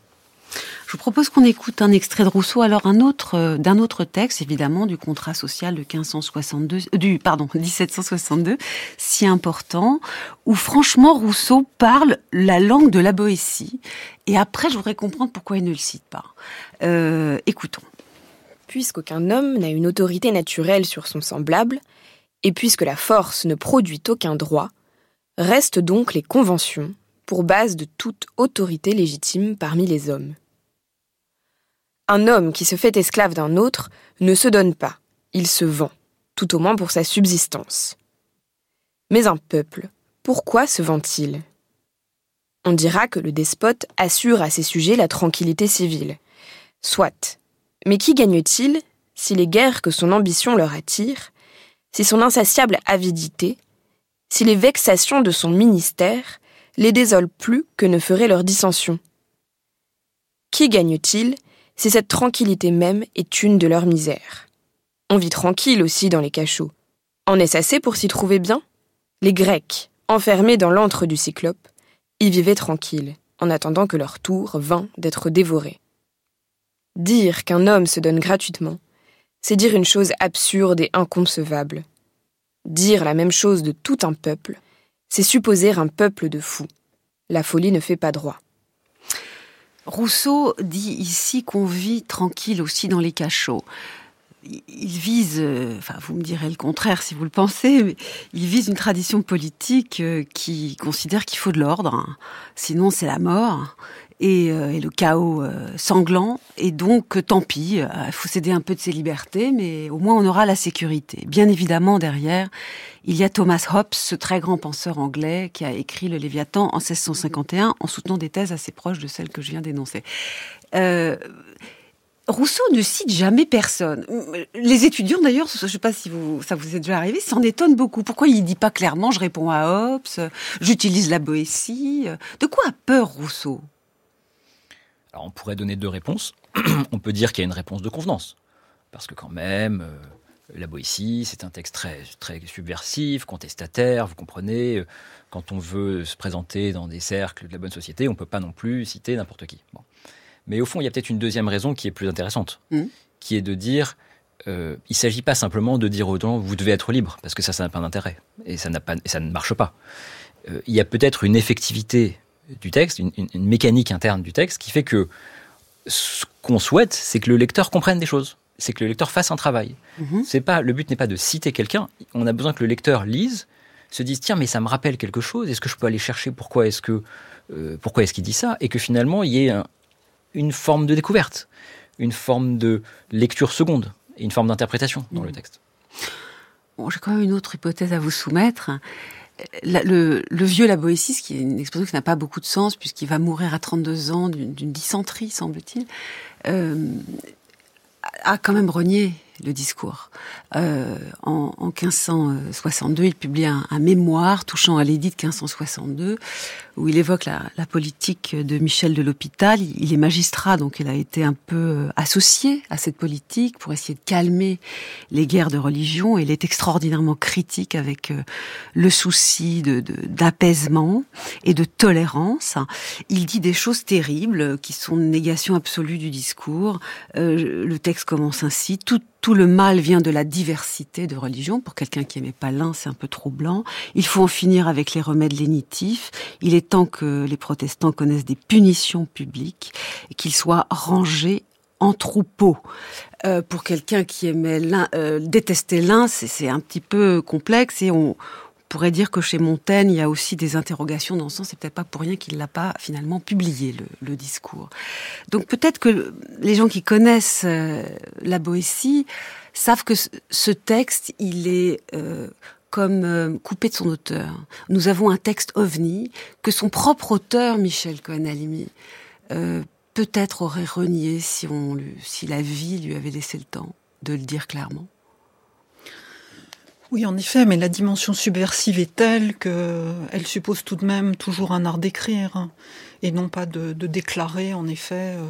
Je vous propose qu'on écoute un extrait de Rousseau, alors un autre euh, d'un autre texte, évidemment, du contrat social de 1562, euh, du pardon (laughs) 1762, si important, où franchement Rousseau parle la langue de la Boétie. Et après, je voudrais comprendre pourquoi il ne le cite pas. Euh, écoutons. Puisqu'aucun homme n'a une autorité naturelle sur son semblable, et puisque la force ne produit aucun droit, restent donc les conventions pour base de toute autorité légitime parmi les hommes. Un homme qui se fait esclave d'un autre ne se donne pas, il se vend, tout au moins pour sa subsistance. Mais un peuple, pourquoi se vend-il? On dira que le despote assure à ses sujets la tranquillité civile. Soit. Mais qui gagne-t-il si les guerres que son ambition leur attire, si son insatiable avidité, si les vexations de son ministère les désolent plus que ne feraient leurs dissensions Qui gagne-t-il si cette tranquillité même est une de leurs misères? On vit tranquille aussi dans les cachots. En est-ce assez pour s'y trouver bien? Les Grecs, enfermés dans l'antre du Cyclope, y vivaient tranquilles, en attendant que leur tour vînt d'être dévoré. Dire qu'un homme se donne gratuitement, c'est dire une chose absurde et inconcevable. Dire la même chose de tout un peuple, c'est supposer un peuple de fous. La folie ne fait pas droit. Rousseau dit ici qu'on vit tranquille aussi dans les cachots. Il vise, euh, enfin vous me direz le contraire si vous le pensez, il vise une tradition politique euh, qui considère qu'il faut de l'ordre, sinon c'est la mort et, euh, le chaos sanglant. Et donc, tant pis, il faut céder un peu de ses libertés, mais au moins on aura la sécurité. Bien évidemment, derrière, il y a Thomas Hobbes, ce très grand penseur anglais qui a écrit le Léviathan en 1651 en soutenant des thèses assez proches de celles que je viens d'énoncer. Euh, Rousseau ne cite jamais personne. Les étudiants, d'ailleurs, je ne sais pas si vous, ça vous est déjà arrivé, s'en étonnent beaucoup. Pourquoi il ne dit pas clairement je réponds à Hobbes, j'utilise la Boétie? De quoi a peur Rousseau? Alors, on pourrait donner deux réponses. (clears throat) on peut dire qu'il y a une réponse de convenance. Parce que quand même, euh, la Boétie, c'est un texte très, très subversif, contestataire, vous comprenez. Quand on veut se présenter dans des cercles de la bonne société, on ne peut pas non plus citer n'importe qui. Mais au fond, il y a peut-être une deuxième raison qui est plus intéressante, mmh. qui est de dire, euh, il ne s'agit pas simplement de dire aux gens, vous devez être libre, parce que ça, ça n'a pas d'intérêt, et ça, pas, ça ne marche pas. Euh, il y a peut-être une effectivité du texte, une, une mécanique interne du texte, qui fait que ce qu'on souhaite, c'est que le lecteur comprenne des choses c'est que le lecteur fasse un travail. Mhm. C'est pas le but n'est pas de citer quelqu'un. On a besoin que le lecteur lise, se dise tiens mais ça me rappelle quelque chose. Est-ce que je peux aller chercher pourquoi est-ce que euh, pourquoi est-ce qu'il dit ça? Et que finalement il y ait une forme de découverte, une forme de lecture seconde et une forme d'interprétation dans le mhm. texte. Bon, j'ai quand même une autre hypothèse à vous soumettre. Le, vieux la Boétie, qui est une expression qui n'a pas beaucoup de sens puisqu'il va mourir à 32 ans d'une dysenterie, semble-t-il, euh, a quand même renié le discours. Euh, en, en, 1562, il publie un, un mémoire touchant à l'édit de 1562 où il évoque la, la politique de Michel de l'Hôpital. Il est magistrat, donc il a été un peu euh, associé à cette politique pour essayer de calmer les guerres de religion. Il est extraordinairement critique avec euh, le souci de d'apaisement et de tolérance. Il dit des choses terribles qui sont une négation absolue du discours. Euh, le texte commence ainsi. Tout le mal vient de la diversité de religions. Pour quelqu'un qui aimait pas l'un, c'est un peu troublant. Il faut en finir avec les remèdes lénitifs. Il est temps que les protestants connaissent des punitions publiques et qu'ils soient rangés en troupeau. Euh, pour quelqu'un qui aimait l'un, euh, détestait l'un, c'est un petit peu complexe et on, pourrait dire que chez Montaigne, il y a aussi des interrogations dans ce sens. C'est peut-être pas pour rien qu'il l'a pas finalement publié le, discours. Donc peut-être que les gens qui connaissent euh, la Boétie savent que ce texte, il est euh, comme euh, coupé de son auteur. Nous avons un texte ovni que son propre auteur, Michel Cohen-Alimi, peut-être aurait renié si, on, si la vie lui avait laissé le temps de le dire clairement. Oui, en effet, mais la dimension subversive est telle qu'elle suppose tout de même toujours un art d'écrire et non pas de, déclarer, en effet, euh,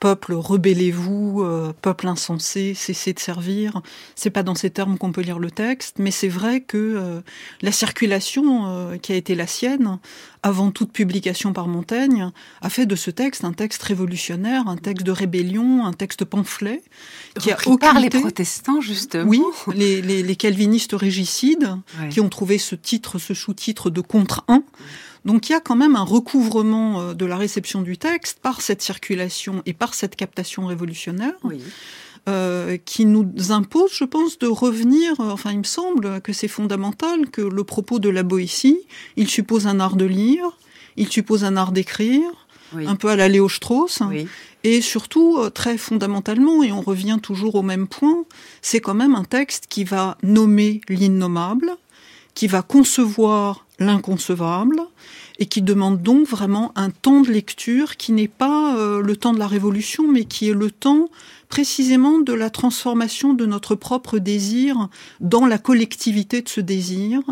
peuple, rebellez-vous, euh, peuple insensé, cessez de servir. C'est pas dans ces termes qu'on peut lire le texte, mais c'est vrai que euh, la circulation euh, qui a été la sienne, avant toute publication par Montaigne, a fait de ce texte un texte révolutionnaire, un texte de rébellion, un texte pamphlet, qui a occulté... par les protestants, justement. Oui, les, les, calvinistes régicides, qui ont trouvé ce titre, ce sous-titre de contre un. Donc il y a quand même un recouvrement euh, de la réception du texte par cette circulation et par cette captation révolutionnaire. Euh, qui nous impose, je pense, de revenir. Euh, enfin, il me semble que c'est fondamental que le propos de la Boétie, il suppose un art de lire, il suppose un art d'écrire, un peu à la Léo Strauss, et surtout très fondamentalement, et on revient toujours au même point, c'est quand même un texte qui va nommer l'innommable, qui va concevoir l'inconcevable et qui demande donc vraiment un temps de lecture qui n'est pas euh, le temps de la révolution, mais qui est le temps précisément de la transformation de notre propre désir dans la collectivité de ce désir,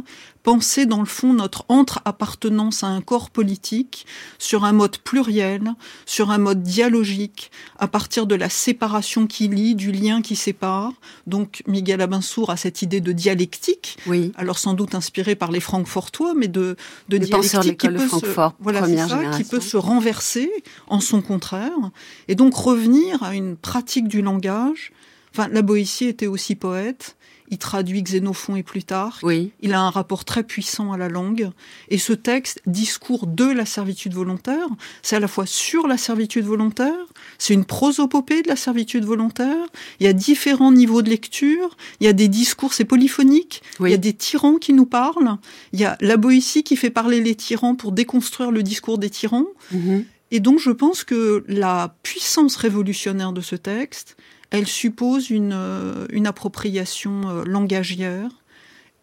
penser dans le fond notre entre-appartenance à un corps politique sur un mode pluriel, sur un mode dialogique, à partir de la séparation qui lie, du lien qui sépare. Donc Miguel Abinsour a cette idée de dialectique, oui. alors sans doute inspiré par les Francfortois, mais de, de dialectique qui Francfort, se, voilà, ça, qui peut se renverser en son contraire et donc revenir à une pratique du langage. Enfin, la Boétie était aussi poète. Il traduit Xénophon et Plutarque. Oui. Il a un rapport très puissant à la langue. Et ce texte, discours de la servitude volontaire, c'est à la fois sur la servitude volontaire, c'est une prosopopée de la servitude volontaire. Il y a différents niveaux de lecture. Il y a des discours, c'est polyphonique. Oui. Il y a des tyrans qui nous parlent. Il y a la Boétie qui fait parler les tyrans pour déconstruire le discours des tyrans. Mhm. Et donc, je pense que la puissance révolutionnaire de ce texte, elle suppose une, euh, une appropriation euh, langagière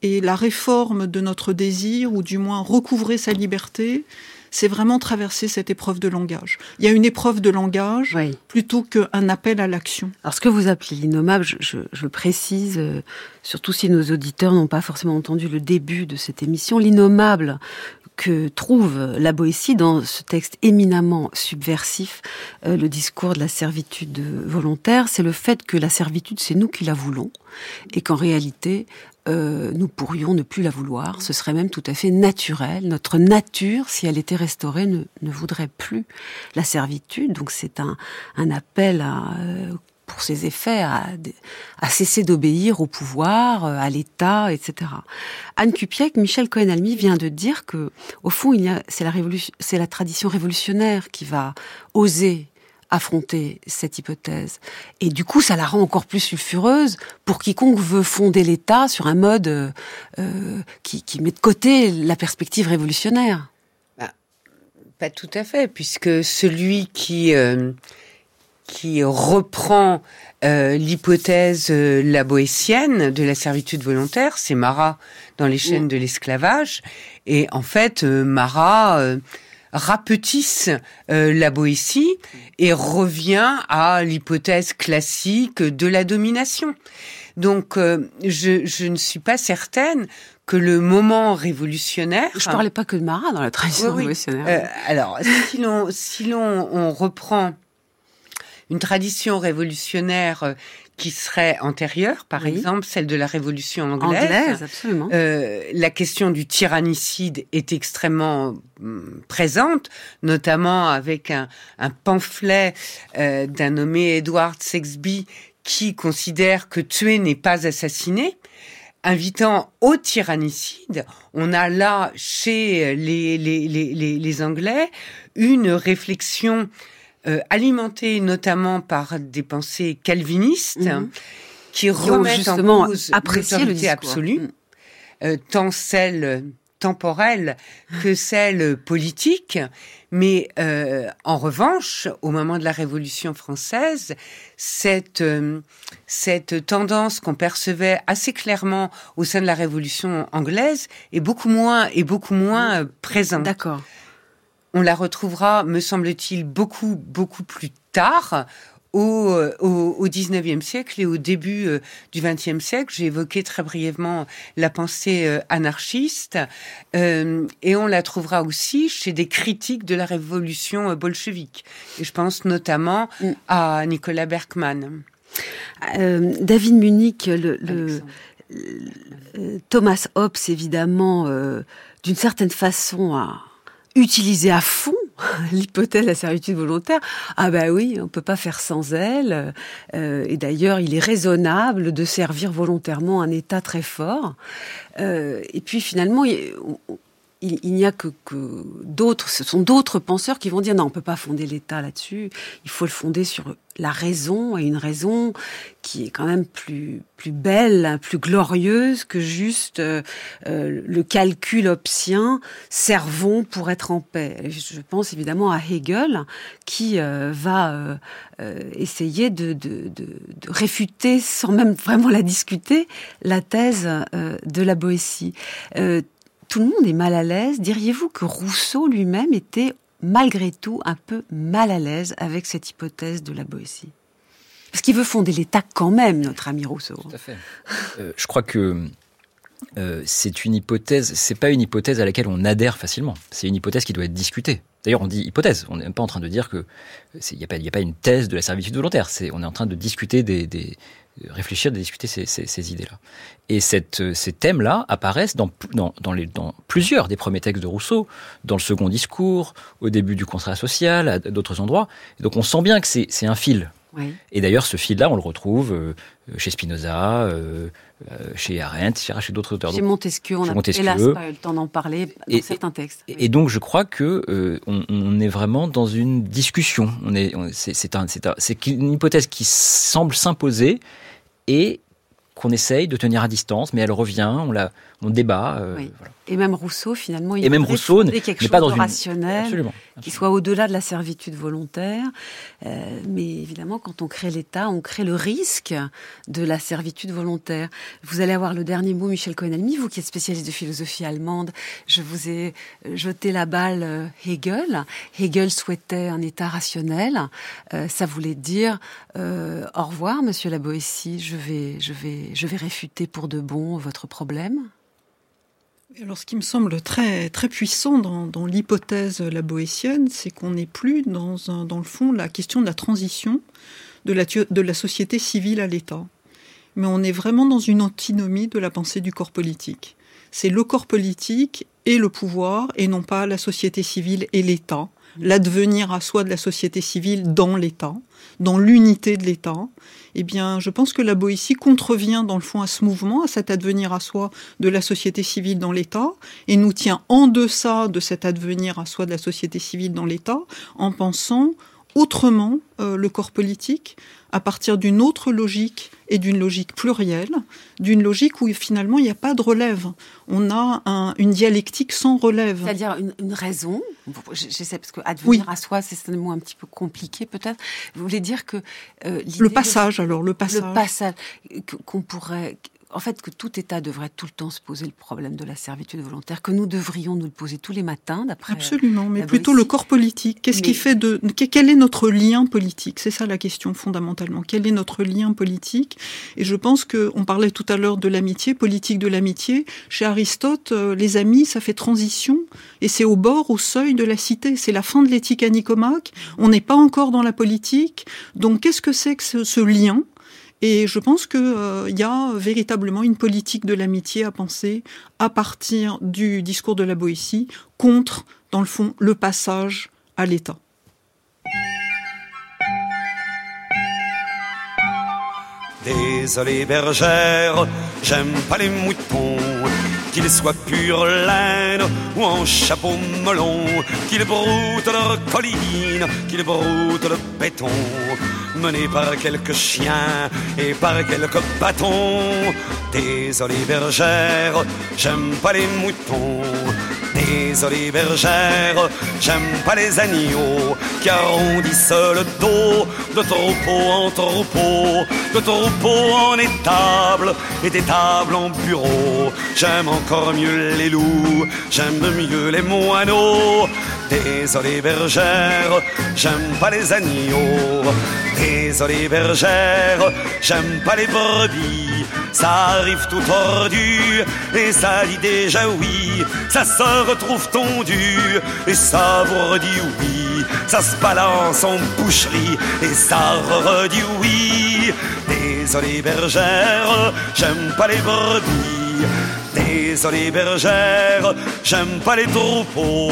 et la réforme de notre désir, ou du moins recouvrer sa liberté, c'est vraiment traverser cette épreuve de langage. Il y a une épreuve de langage Oui. plutôt qu'un appel à l'action. Alors, ce que vous appelez l'innommable, je, je, je précise, euh, surtout si nos auditeurs n'ont pas forcément entendu le début de cette émission, l'innommable que trouve la Boétie dans ce texte éminemment subversif, euh, le discours de la servitude volontaire, c'est le fait que la servitude, c'est nous qui la voulons, et qu'en réalité, euh, nous pourrions ne plus la vouloir. Ce serait même tout à fait naturel. Notre nature, si elle était restaurée, ne, voudrait plus la servitude. Donc c'est un, un appel à, euh, pour ses effets à, cesser d'obéir au pouvoir, euh, à l'État, etc. Anne Cupiec, Michel Cohen-Almy vient de dire que, au fond, c'est la tradition révolutionnaire qui va oser affronter cette hypothèse. Et du coup, ça la rend encore plus sulfureuse pour quiconque veut fonder l'État sur un mode euh, euh, qui, met de côté la perspective révolutionnaire. Bah, pas tout à fait, puisque celui qui qui reprend euh, l'hypothèse euh, la boétienne de la servitude volontaire, c'est Marat dans les chaînes de l'esclavage. Et en fait, euh, Marat euh, rapetisse euh, la Boétie et revient à l'hypothèse classique de la domination. Donc, euh, je, je ne suis pas certaine que le moment révolutionnaire. Je parlais pas que de Marat dans la tradition oui. révolutionnaire. Euh, alors, si l'on si l'on on reprend une tradition révolutionnaire euh, qui serait antérieure, par Oui. exemple celle de la Révolution anglaise, Anglaise, absolument. euh, la question du tyrannicide est extrêmement hum, présente, notamment avec un, un pamphlet euh, d'un nommé Edward Sexby qui considère que tuer n'est pas assassiner. Invitant au tyrannicide, on a là chez les, les, les, les, les Anglais une réflexion euh, alimentée notamment par des pensées calvinistes Mhm. qui remettent justement en cause l'autorité absolue, Mm. euh, tant celle temporelle que celle politique. Mais euh, en revanche, au moment de la Révolution française, cette euh, cette tendance qu'on percevait assez clairement au sein de la Révolution anglaise est beaucoup moins est beaucoup moins euh, présente. D'accord. On la retrouvera, me semble-t-il, beaucoup, beaucoup plus tard, au, euh, au, au 19e siècle et au début euh, du 20e siècle. J'ai évoqué très brièvement la pensée euh, anarchiste, euh, et on la trouvera aussi chez des critiques de la révolution bolchevique. Et je pense notamment Mm. à Nicolas Berkman. David Munich, le, Thomas Hobbes, évidemment, d'une certaine façon, a utilisé à fond (laughs) l'hypothèse de la servitude volontaire. Ah bah oui, on peut pas faire sans elle. Euh, et d'ailleurs, il est raisonnable de servir volontairement un État très fort. Euh, et puis finalement, il, n'y a que, d'autres, ce sont d'autres penseurs qui vont dire non, on peut pas fonder l'État là-dessus. Il faut le fonder sur la raison et une raison qui est quand même plus plus belle, plus glorieuse que juste euh, euh, le calcul obsien. Servons pour être en paix. Je pense évidemment à Hegel qui euh, va essayer de, de, de, réfuter, sans même vraiment la discuter, la thèse de la Boétie. Tout le monde est mal à l'aise. Diriez-vous que Rousseau lui-même était malgré tout un peu mal à l'aise avec cette hypothèse de la Boétie? Parce qu'il veut fonder l'État quand même, notre ami Rousseau. Tout à fait. Euh, je crois que euh, c'est une hypothèse, c'est pas une hypothèse à laquelle on adhère facilement. C'est une hypothèse qui doit être discutée. D'ailleurs, on dit hypothèse. On n'est pas en train de dire que il n'y a, pas une thèse de la servitude volontaire. On est en train de discuter des réfléchir, de discuter ces, ces, ces idées-là. Et cette, ces thèmes-là apparaissent dans, dans, dans, les, dans plusieurs des premiers textes de Rousseau, dans le second discours, au début du contrat social, à d'autres endroits. Et donc on sent bien que c'est, un fil. Oui. Et d'ailleurs, ce fil-là, on le retrouve euh, chez Spinoza, euh, euh, chez Arendt, chez d'autres auteurs. Chez Montesquieu, on n'a hélas pas eu le temps d'en parler dans et, certains textes. Et, et, donc, je crois que euh, on, on, est vraiment dans une discussion. On est, c'est un, c'est un, une hypothèse qui semble s'imposer et qu'on essaye de tenir à distance, mais elle revient, on la, on débat. Euh, oui. voilà. Et même Rousseau, finalement, il et même Rousseau n'est pas dans une rationnel, absolument, absolument. qui soit au-delà de la servitude volontaire. Euh, mais évidemment, quand on crée l'État, on crée le risque de la servitude volontaire. Vous allez avoir le dernier mot, Michel Cohen-Almy, vous qui êtes spécialiste de philosophie allemande. Je vous ai jeté la balle euh, Hegel. Hegel souhaitait un État rationnel. Euh, ça voulait dire euh, au revoir, Monsieur la Boétie. Je vais, je vais, je vais réfuter pour de bon votre problème. Alors, ce qui me semble très très puissant dans, l'hypothèse la boétienne, c'est qu'on n'est plus dans, dans le fond la question de la transition de la, de la société civile à l'État, mais on est vraiment dans une antinomie de la pensée du corps politique. C'est le corps politique et le pouvoir, et non pas la société civile et l'État, l'advenir à soi de la société civile dans l'État, dans l'unité de l'État, eh bien, je pense que la Boétie contrevient dans le fond à ce mouvement, à cet advenir à soi de la société civile dans l'État, et nous tient en deçà de cet advenir à soi de la société civile dans l'État, en pensant autrement euh, le corps politique, à partir d'une autre logique et d'une logique plurielle, d'une logique où finalement il n'y a pas de relève. On a un, une dialectique sans relève. C'est-à-dire une, une, raison, j'essaie parce que advenir oui. à soi, c'est un mot un petit peu compliqué peut-être. Vous voulez dire que euh, le passage, de, alors le passage, le passage qu'on pourrait en fait, que tout État devrait tout le temps se poser le problème de la servitude volontaire, que nous devrions nous le poser tous les matins, d'après. Absolument, mais plutôt le corps politique. Qu'est-ce mais... qui fait de. Quel est notre lien politique? C'est ça la question fondamentalement. Quel est notre lien politique? Et je pense qu'on parlait tout à l'heure de l'amitié, politique de l'amitié. Chez Aristote, euh, les amis, ça fait transition, et c'est au bord, au seuil de la cité. C'est la fin de l'éthique à Nicomaque. On n'est pas encore dans la politique. Donc, qu'est-ce que c'est que ce, ce lien? Et je pense qu'il euh, y a véritablement une politique de l'amitié à penser à partir du discours de la Boétie contre, dans le fond, le passage à l'État. Désolé bergère, j'aime pas les qu'ils soient pure laine ou en chapeau melon, qu'ils broutent leur colline, qu'ils broutent le béton, menés par quelques chiens et par quelques bâtons. Désolé bergère, j'aime pas les moutons. Désolé bergère, j'aime pas les agneaux qui arrondissent le dos de troupeau en troupeau, de troupeau en étable et d'étable en bureau. J'aime encore mieux les loups, j'aime mieux les moineaux. Désolé bergère, j'aime pas les agneaux. Désolé bergère, j'aime pas les brebis. Ça arrive tout tordu et ça dit déjà oui. Ça se retrouve tondu et ça vous redit oui. Ça se balance en boucherie et ça redit oui. Désolé bergère, j'aime pas les brebis. Désolé bergère, j'aime pas les troupeaux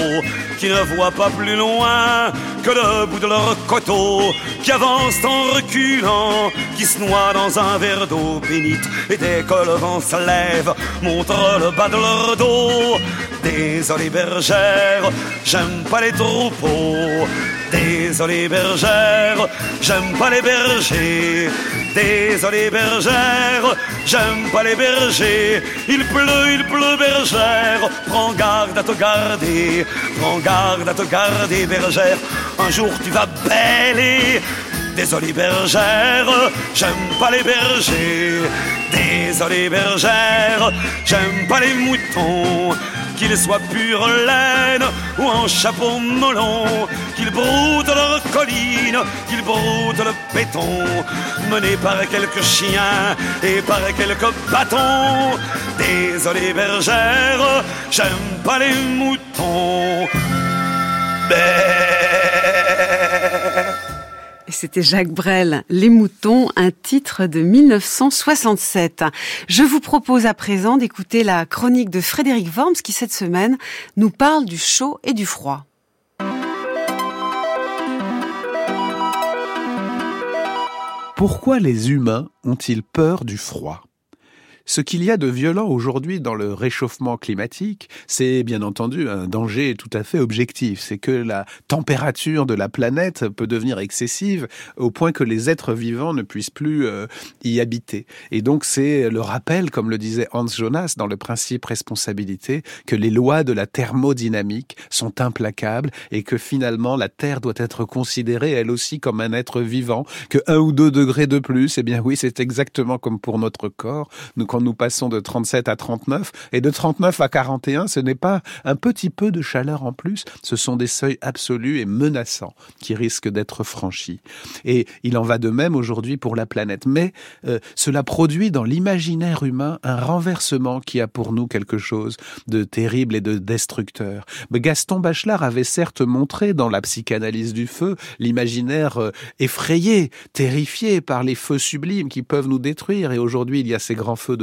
qui ne voient pas plus loin que le bout de leur coteau, qui avancent en reculant, qui se noient dans un verre d'eau bénite, et dès que le vent se lève, montre le bas de leur dos. Désolé bergère, j'aime pas les troupeaux. Désolé bergère, j'aime pas les bergers. Désolé bergère, j'aime pas les bergers. Il pleut, il pleut bergère, prends garde à te garder. Prends garde à te garder bergère, un jour tu vas bêler. Désolé bergère, j'aime pas les bergers. Désolé bergère, j'aime pas les moutons. Qu'ils soient pure laine ou en chapeau melon, qu'ils broutent leurs collines, qu'ils broutent le béton, menés par quelques chiens et par quelques bâtons. Désolé bergère, j'aime pas les moutons. C'était Jacques Brel, Les Moutons, un titre de 1967. Je vous propose à présent d'écouter la chronique de Frédéric Worms qui cette semaine nous parle du chaud et du froid. Pourquoi les humains ont-ils peur du froid? Ce qu'il y a de violent aujourd'hui dans le réchauffement climatique, c'est bien entendu un danger tout à fait objectif. C'est que la température de la planète peut devenir excessive au point que les êtres vivants ne puissent plus euh, y habiter. Et donc c'est le rappel, comme le disait Hans Jonas dans le principe responsabilité, que les lois de la thermodynamique sont implacables et que finalement la Terre doit être considérée elle aussi comme un être vivant, que un ou deux degrés de plus, eh bien oui, c'est exactement comme pour notre corps. Quand nous passons de 37 à 39 et de 39 à 41, ce n'est pas un petit peu de chaleur en plus, ce sont des seuils absolus et menaçants qui risquent d'être franchis. Et il en va de même aujourd'hui pour la planète. Mais euh, cela produit dans l'imaginaire humain un renversement qui a pour nous quelque chose de terrible et de destructeur. Gaston Bachelard avait certes montré dans la psychanalyse du feu l'imaginaire euh, effrayé, terrifié par les feux sublimes qui peuvent nous détruire. Et aujourd'hui, il y a ces grands feux de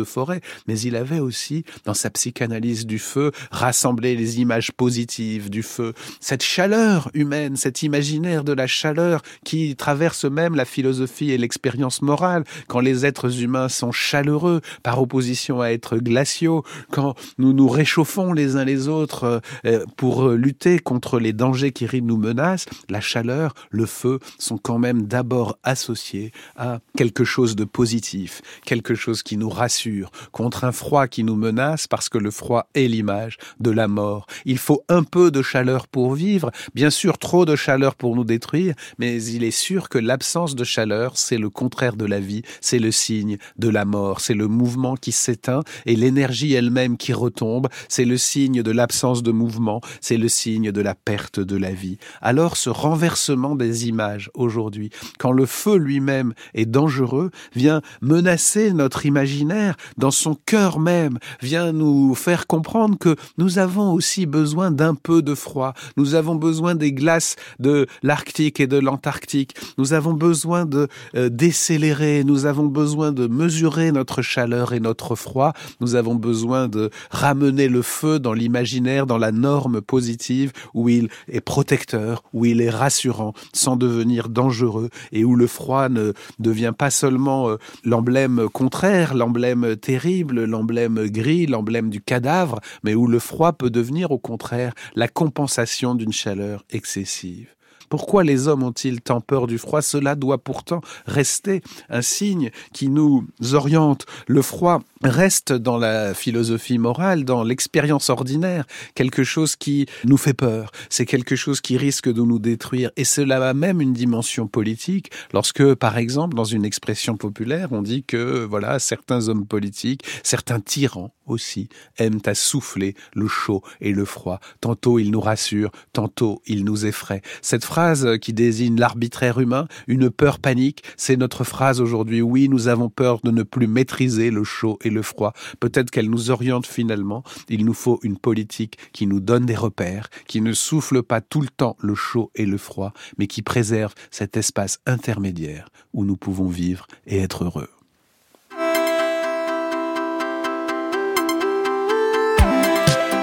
mais il avait aussi, dans sa psychanalyse du feu, rassemblé les images positives du feu, cette chaleur humaine, cet imaginaire de la chaleur qui traverse même la philosophie et l'expérience morale, quand les êtres humains sont chaleureux par opposition à être glaciaux, quand nous nous réchauffons les uns les autres euh, pour lutter contre les dangers qui nous menacent, la chaleur, le feu sont quand même d'abord associés à quelque chose de positif, quelque chose qui nous rassure contre un froid qui nous menace parce que le froid est l'image de la mort. Il faut un peu de chaleur pour vivre, bien sûr trop de chaleur pour nous détruire, mais il est sûr que l'absence de chaleur, c'est le contraire de la vie, c'est le signe de la mort, c'est le mouvement qui s'éteint et l'énergie elle-même qui retombe, c'est le signe de l'absence de mouvement, c'est le signe de la perte de la vie. Alors ce renversement des images aujourd'hui, quand le feu lui-même est dangereux, vient menacer notre imaginaire, dans son cœur même, vient nous faire comprendre que nous avons aussi besoin d'un peu de froid. Nous avons besoin des glaces de l'Arctique et de l'Antarctique. Nous avons besoin de euh, décélérer. Nous avons besoin de mesurer notre chaleur et notre froid. Nous avons besoin de ramener le feu dans l'imaginaire, dans la norme positive où il est protecteur, où il est rassurant, sans devenir dangereux et où le froid ne devient pas seulement euh, l'emblème contraire, l'emblème terrible, l'emblème gris, l'emblème du cadavre, mais où le froid peut devenir au contraire la compensation d'une chaleur excessive. Pourquoi les hommes ont-ils tant peur du froid? Cela doit pourtant rester un signe qui nous oriente. Le froid reste dans la philosophie morale, dans l'expérience ordinaire, quelque chose qui nous fait peur. C'est quelque chose qui risque de nous détruire. Et cela a même une dimension politique lorsque, par exemple, dans une expression populaire, on dit que, voilà, certains hommes politiques, certains tyrans aussi aiment à souffler le chaud et le froid. Tantôt ils nous rassurent, tantôt ils nous effraient. Cette phrase qui désigne l'arbitraire humain, une peur panique, c'est notre phrase aujourd'hui. Oui, nous avons peur de ne plus maîtriser le chaud et le froid. Peut-être qu'elle nous oriente finalement. Il nous faut une politique qui nous donne des repères, qui ne souffle pas tout le temps le chaud et le froid, mais qui préserve cet espace intermédiaire où nous pouvons vivre et être heureux.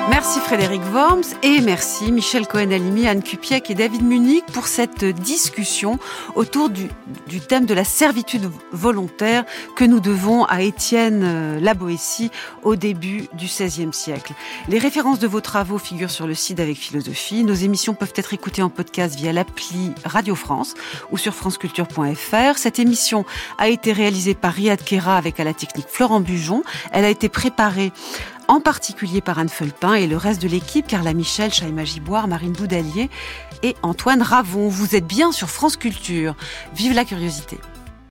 Merci Frédéric Worms et merci Michel Cohen-Alimi, Anne Cupiec et David Munich pour cette discussion autour du, thème de la servitude volontaire que nous devons à Étienne euh, La Boétie au début du XVIe siècle. Les références de vos travaux figurent sur le site avec philosophie. Nos émissions peuvent être écoutées en podcast via l'appli Radio France ou sur franceculture.fr. Cette émission a été réalisée par Riyad Kera avec à la technique Florent Bujon. Elle a été préparée en particulier par Anne Felpin et le reste de l'équipe, Carla Michel, Chaïma Giboire, Marine Boudalier et Antoine Ravon. Vous êtes bien sur France Culture. Vive la curiosité.